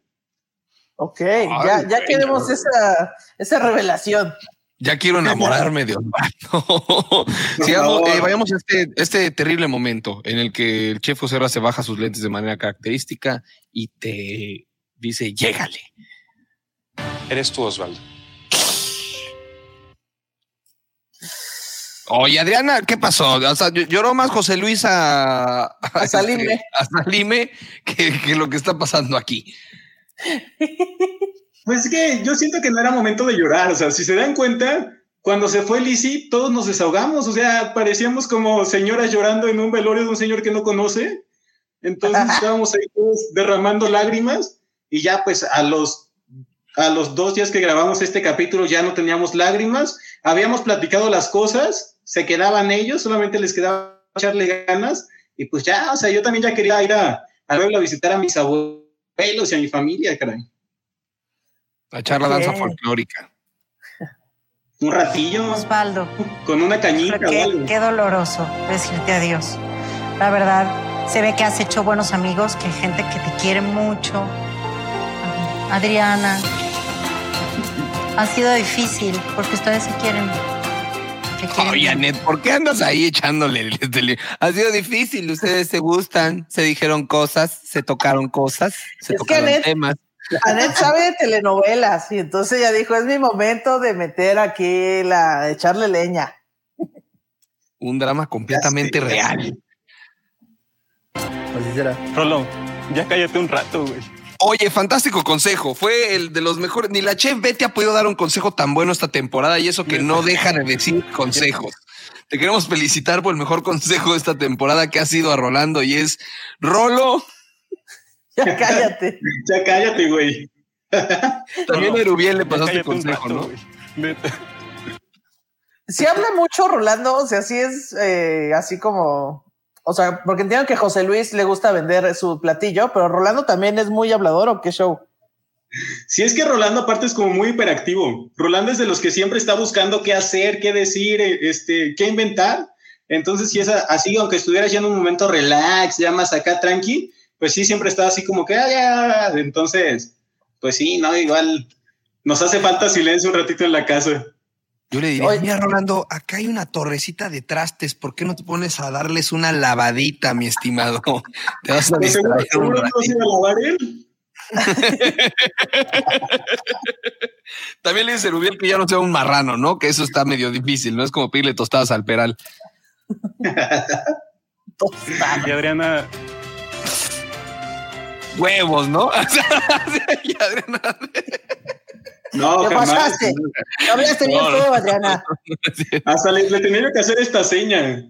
Ok, ya, ya queremos esa, esa revelación.
Ya quiero enamorarme de Osvaldo. Sigamos, eh, vayamos a este, este terrible momento en el que el chef Serra se baja sus lentes de manera característica y te dice, llégale.
Eres tú, Osvaldo.
Oye, Adriana, ¿qué pasó? O sea, ll- lloró más José Luis a, a,
Salime.
a Salime que, que lo que está pasando aquí.
Pues es que yo siento que no era momento de llorar, o sea, si se dan cuenta, cuando se fue Lizzie, todos nos desahogamos, o sea, parecíamos como señoras llorando en un velorio de un señor que no conoce, entonces estábamos ahí todos derramando lágrimas y ya pues a los, a los dos días que grabamos este capítulo ya no teníamos lágrimas, habíamos platicado las cosas, se quedaban ellos, solamente les quedaba echarle ganas y pues ya, o sea, yo también ya quería ir a, a a visitar a mis abuelos y a mi familia, caray.
A echar la danza folclórica.
Un ratillo.
Osvaldo.
Con una cañita o
qué,
algo.
qué doloroso decirte adiós. La verdad, se ve que has hecho buenos amigos, que hay gente que te quiere mucho. Adriana, ha sido difícil porque ustedes se quieren.
Oye, Anet, ¿por qué andas ahí echándole? Ha sido difícil, ustedes se gustan, se dijeron cosas, se tocaron cosas, se
Es que
tocaron
Anet-
temas.
Anet sabe de telenovelas y entonces ella dijo, es mi momento de meter aquí la, de echarle leña.
Un drama completamente real.
Así será. Rolo, ya cállate un rato, güey.
Oye, fantástico consejo. Fue el de los mejores. Ni la chef Betty ha podido dar un consejo tan bueno esta temporada y eso que no deja de decir consejos. Te queremos felicitar por el mejor consejo de esta temporada que ha sido a Rolando y es Rolo.
Ya cállate.
Ya cállate, güey.
También a Erubiel le pasaste consejo,
rato,
¿no?
Si habla mucho Rolando, o sea, sí es eh, así como, o sea, porque entiendo que José Luis le gusta vender su platillo, pero Rolando también es muy hablador o qué show.
Si es que Rolando aparte es como muy hiperactivo. Rolando es de los que siempre está buscando qué hacer, qué decir, eh, este, qué inventar. Entonces, si es así, aunque estuvieras ya en un momento relax, ya más acá tranqui, pues sí, siempre está así como que, "Ah, ya". entonces, pues sí, no, igual nos hace falta silencio un ratito en la casa.
Yo le diría, mira, Rolando, acá hay una torrecita de trastes. ¿Por qué no te pones a darles una lavadita, mi estimado? Te vas a
seguro,
distraer un
seguro no se iba a lavar él.
También le dice Rubiel que ya no sea un marrano, ¿no? Que eso está medio difícil, ¿no? Es como pedirle tostadas al peral.
Y Adriana,
Huevos, ¿no? Y Adriana-
No,
¿Qué
jamás.
pasaste? No hablaste bien
No,
feo, Adriana.
Hasta le, le tenía que hacer esta seña.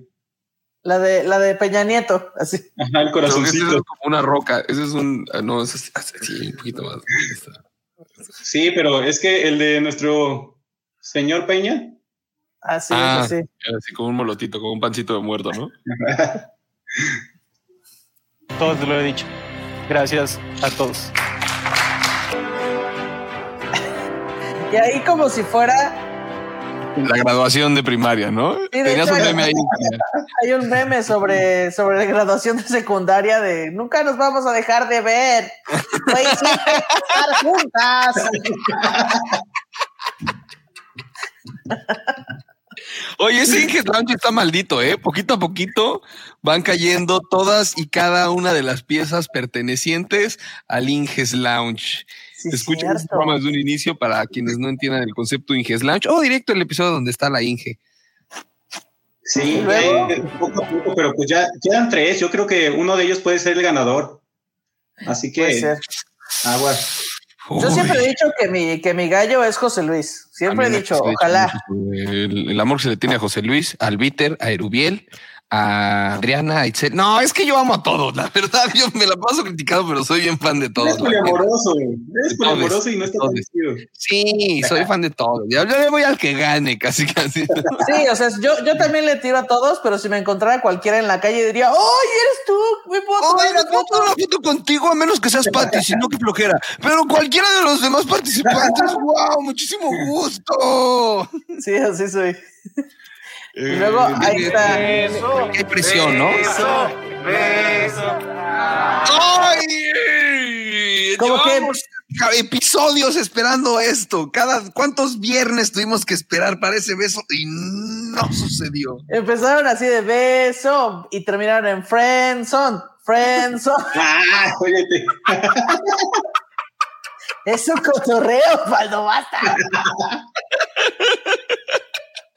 La de, la de Peña Nieto, así.
Ajá, el
ese
corazoncito.
es como una roca. Ese es un. ah, No, ese es sí, un poquito más.
Sí, pero es que el de nuestro señor Peña.
Así,
Ah,
así.
así como un molotito, como un pancito de muerto, ¿no?
todos te lo he dicho. Gracias a todos.
Y ahí como si fuera,
La graduación de primaria, ¿no?
Sí,
Tenías
hecho,
un
hay-
meme ahí.
hay un meme sobre, sobre la graduación de secundaria de nunca nos vamos a dejar de ver. Siempre estar juntas.
Oye, ese Inges Lounge está maldito, ¿eh? Poquito a poquito van cayendo todas y cada una de las piezas pertenecientes al Inges Lounge. Escuchen este
cierto.
programa desde un inicio para quienes no entiendan el concepto Inges Lounge o directo el episodio donde está la Inge.
Sí,
luego?
eh, poco a poco, pero pues ya quedan tres. Yo creo que uno de ellos puede ser el ganador. Así
Puede
que
ser.
aguas.
Yo siempre he dicho que mi, que mi gallo es José Luis. Siempre he dicho, ojalá.
El, el amor que se le tiene a José Luis, al Víter, a Erubiel, a Adriana, a Itzel. No, es que yo amo a todos, la verdad. Yo me la paso criticado, pero soy bien fan de todos.
Es poliamoroso, es poliamoroso y no está convencido.
Sí, soy fan de todos. Yo, yo le voy al que gane, casi casi.
Sí, o sea, yo, yo también le tiro a todos, pero si me encontrara cualquiera en la calle diría, ¡Ay, eres tú! ¿Me puedo tomar una foto?"
una foto contigo a menos que seas Pati, si no que flojera. Pero cualquiera de los demás participantes, wow, muchísimo gusto.
Sí, así soy.
Y
luego, ahí está.
Qué presión, ¿no? ¡Ay!
Como que-
Llevamos episodios esperando esto. Cada cuántos viernes tuvimos que esperar para ese beso y no sucedió.
Empezaron así de beso y terminaron en friendzone, friendzone.
Ah, óyete.
Es un cotorreo, Osvaldo, basta.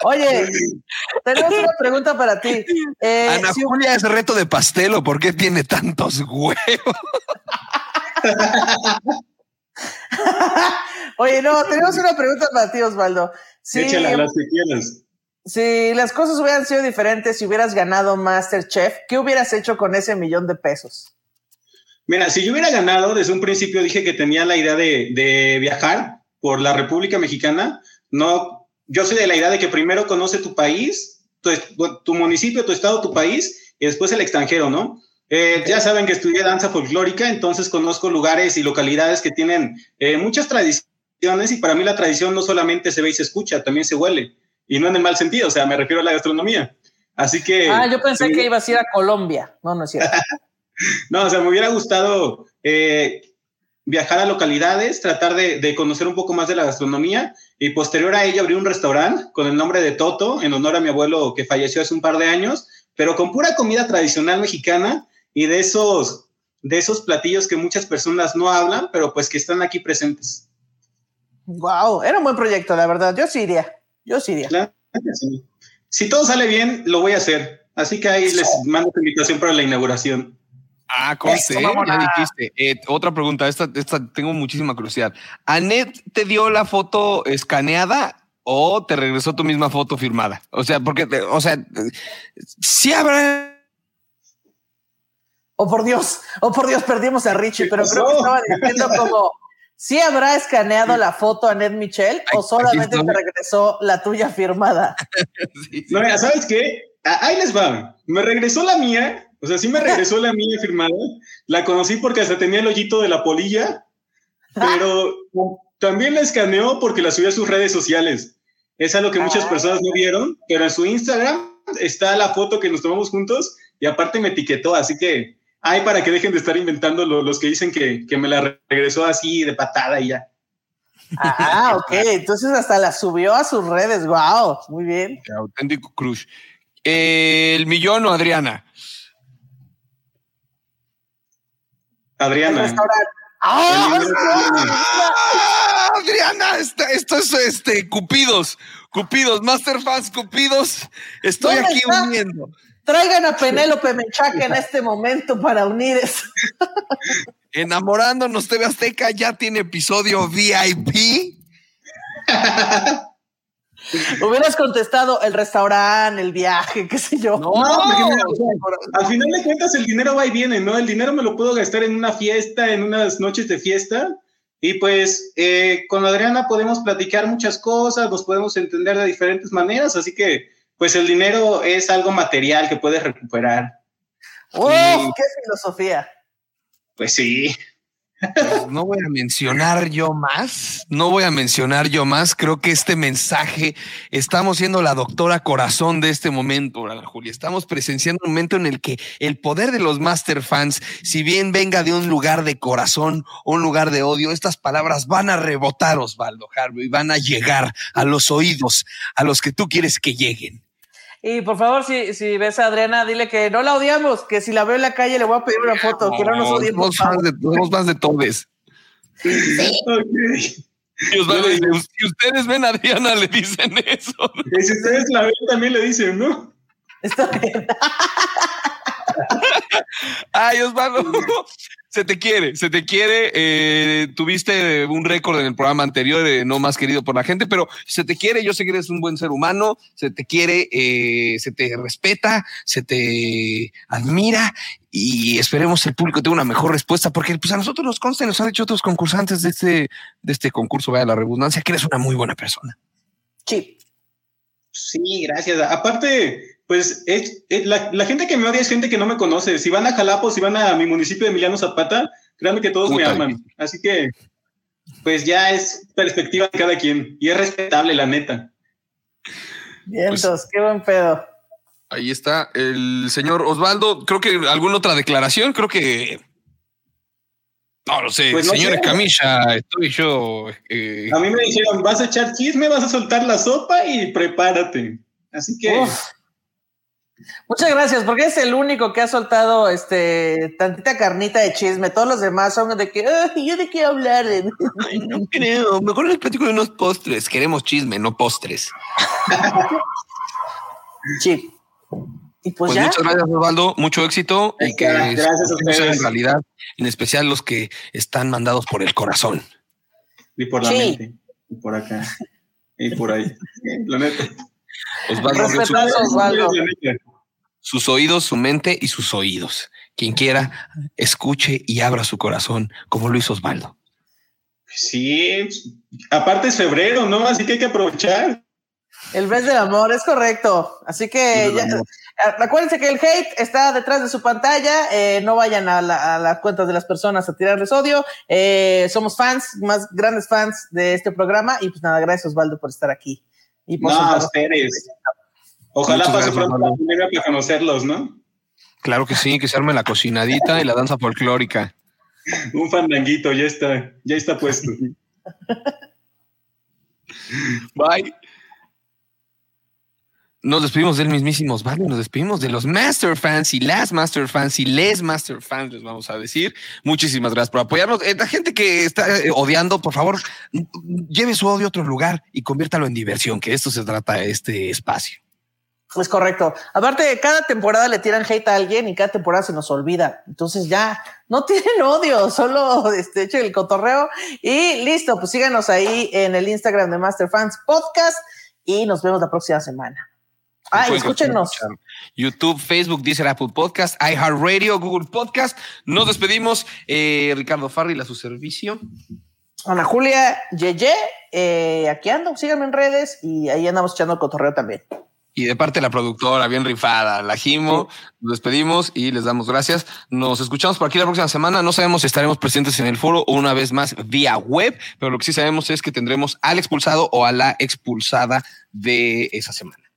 Oye, tenemos una pregunta para ti. Eh,
Ana
si-
Julia es reto de pastel o por qué tiene tantos huevos.
Oye, no, tenemos una pregunta para ti, Osvaldo. Si,
Échala las que quieras.
si las cosas hubieran sido diferentes, si hubieras ganado Masterchef, ¿qué hubieras hecho con ese millón de pesos?
Mira, si yo hubiera ganado, desde un principio dije que tenía la idea de, de viajar por la República Mexicana. No, yo soy de la idea de que primero conoce tu país, tu, tu municipio, tu estado, tu país, y después el extranjero, ¿no? Eh, Ya saben que estudié danza folclórica, entonces conozco lugares y localidades que tienen eh, muchas tradiciones y para mí la tradición no solamente se ve y se escucha, también se huele. Y no en el mal sentido, o sea, me refiero a la gastronomía. Así que...
Ah, yo pensé
sí.
que ibas a ir a Colombia. No, no es cierto.
No, o sea, me hubiera gustado eh, viajar a localidades, tratar de, de conocer un poco más de la gastronomía y posterior a ello abrir un restaurante con el nombre de Toto en honor a mi abuelo que falleció hace un par de años, pero con pura comida tradicional mexicana y de esos, de esos platillos que muchas personas no hablan, pero pues que están aquí presentes.
Wow, era un buen proyecto, la verdad. Yo sí iría. Yo sí iría.
Claro que sí. Si todo sale bien, lo voy a hacer. Así que ahí les mando tu invitación para la inauguración.
Ah, ¿eh?
vámonos.
ya dijiste. Eh, otra pregunta, esta, esta tengo muchísima curiosidad. ¿Anet te dio la foto escaneada o te regresó tu misma foto firmada? O sea, porque, o sea, sí habrá.
Oh, por Dios, oh, por Dios, perdimos a Richie, pero creo que estaba diciendo como, ¿sí habrá escaneado la foto a Ned Michel o solamente te regresó la tuya firmada?
No, mira, ¿sabes qué? Ahí les va. Me regresó la mía. O sea, sí me regresó la mía firmada. La conocí porque hasta tenía el hoyito de la polilla, pero también la escaneó porque la subió a sus redes sociales. Es algo que muchas personas no vieron, pero en su Instagram está la foto que nos tomamos juntos y aparte me etiquetó. Así que hay para que dejen de estar inventando lo- los que dicen que, que me la regresó así de patada y ya.
Ah, ok, entonces hasta la subió a sus redes, wow, muy bien.
Qué auténtico crush. Eh, el millón o Adriana.
Adriana.
¡Ah!
Tiene-
Ah, Adriana, esta- esto es este Cupidos, Cupidos, Masterfans Cupidos. Estoy
¿Dónde
aquí
está?
uniendo.
Traigan a Penélope Menchaca en este momento para unir eso.
Enamorándonos TV Azteca ya tiene episodio VIP.
Hubieras contestado el restaurante, el viaje, qué sé yo.
No, porque mira, o sea, al final de cuentas el dinero va y viene, ¿no? El dinero me lo puedo gastar en una fiesta, en unas noches de fiesta. Y pues eh, con Adriana podemos platicar muchas cosas, nos podemos entender de diferentes maneras, así que pues el dinero es algo material que puedes recuperar.
¡Uf!
Y,
¡Qué filosofía!
pues sí.
Pues no voy a mencionar yo más, no voy a mencionar yo más. Creo que este mensaje estamos siendo la doctora corazón de este momento, Julia. Estamos presenciando un momento en el que el poder de los master fans, si bien venga de un lugar de corazón un lugar de odio, estas palabras van a rebotar, Osvaldo Harvey, y van a llegar a los oídos a los que tú quieres que lleguen.
Y por favor, si, si ves a Adriana, dile que no la odiamos, que si la veo en la calle le voy a pedir una foto, que no nos odien. por
somos fans de, somos fans de todes. Y Osvaldo dice, si ustedes ven a Adriana, le dicen eso.
Y si ustedes la ven, también le dicen, ¿no?
Está bien.
Ay, Osvaldo, se te quiere, se te quiere. eh, tuviste un récord en el programa anterior de no más querido por la gente, pero se te quiere. Yo sé que eres un buen ser humano, se te quiere, eh, se te respeta, se te admira y esperemos el público tenga una mejor respuesta porque pues a nosotros nos consta nos han dicho otros concursantes de este, de este concurso, vaya la redundancia, que eres una muy buena persona.
Sí.
Sí, gracias. Aparte, pues es, es- la, la gente que me odia es gente que no me conoce. Si van a Jalapa, si van a mi municipio de Emiliano Zapata, créanme que todos me aman. Así que, pues ya es perspectiva de cada quien y es respetable, la neta.
Vientos, qué buen pedo.
Ahí está el señor Osvaldo. Creo que alguna otra declaración, creo que. No lo sé,
Pues no
señor
sé.
Camilla, estoy yo. eh,
A mí me dijeron, vas a echar chisme, vas a soltar la sopa y prepárate. Así que,
Uf. Muchas gracias, porque es el único que ha soltado este tantita carnita de chisme. Todos los demás son de que, "Ay, ¿yo de qué hablar?
Ay, no creo. Mejor les platico de unos postres. Queremos chisme, no postres.
Sí. Y pues,
Pues
ya.
muchas gracias, Osvaldo. Mucho éxito y que
Gracias a
en realidad, en especial los que están mandados por el corazón.
y por la
Sí.
mente, y por acá, y por ahí. La neta.
Osvaldo sus oídos, su mente y sus oídos. Quien quiera, escuche y abra su corazón, como lo hizo Osvaldo.
Sí, aparte es febrero, ¿no? Así que hay que aprovechar.
El mes del amor, es correcto. Así que ya- eh, acuérdense que el hate está detrás de su pantalla. eh, no vayan a, la- a las cuentas de las personas a tirarles odio. Eh, somos fans, más grandes fans de este programa. Y pues nada, gracias Osvaldo por estar aquí. Y por
No, ustedes. Ojalá
Muchas
pase
gracias,
pronto la primera para conocerlos, ¿no?
Claro que sí, que se arme la cocinadita y la danza folclórica.
Un fandanguito, ya está, ya está puesto.
Bye. Nos despedimos del mismísimo Osvaldo, nos despedimos de los Master Fans y las Master Fans y les Master Fans, les vamos a decir. Muchísimas gracias por apoyarnos. Eh, la gente que está eh, odiando, por favor, lleve su odio a otro lugar y conviértalo en diversión, que de esto se trata este espacio.
Es correcto. Aparte, cada temporada le tiran hate a alguien y cada temporada se nos olvida. Entonces ya no tienen odio, solo este, echen el cotorreo y listo. Pues síganos ahí en el Instagram de Master Fans Podcast y nos vemos la próxima semana. Ah, escúchenos.
YouTube, Facebook, Deezer, Apple Podcast, iHeartRadio, Google Podcast. Nos despedimos. Eh, Ricardo Farril a su servicio.
Ana Julia Yeye, eh, aquí ando, síganme en redes y ahí andamos echando el cotorreo también.
Y de parte de la productora, bien rifada, la Jimo, nos despedimos y les damos gracias. Nos escuchamos por aquí la próxima semana. No sabemos si estaremos presentes en el foro o una vez más vía web, pero lo que sí sabemos es que tendremos al expulsado o a la expulsada de esa semana.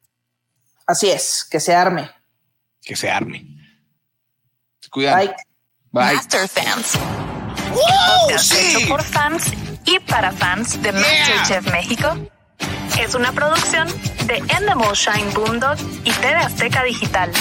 Así es, que se arme.
Que se arme. Se cuidan.
Bye.
Bye.
Master Fans.
¡Wow! ¡Sí!
hecho por fans y para fans de MasterChef México. Es una producción de Endemol Shine Boomdog y TV Azteca Digital.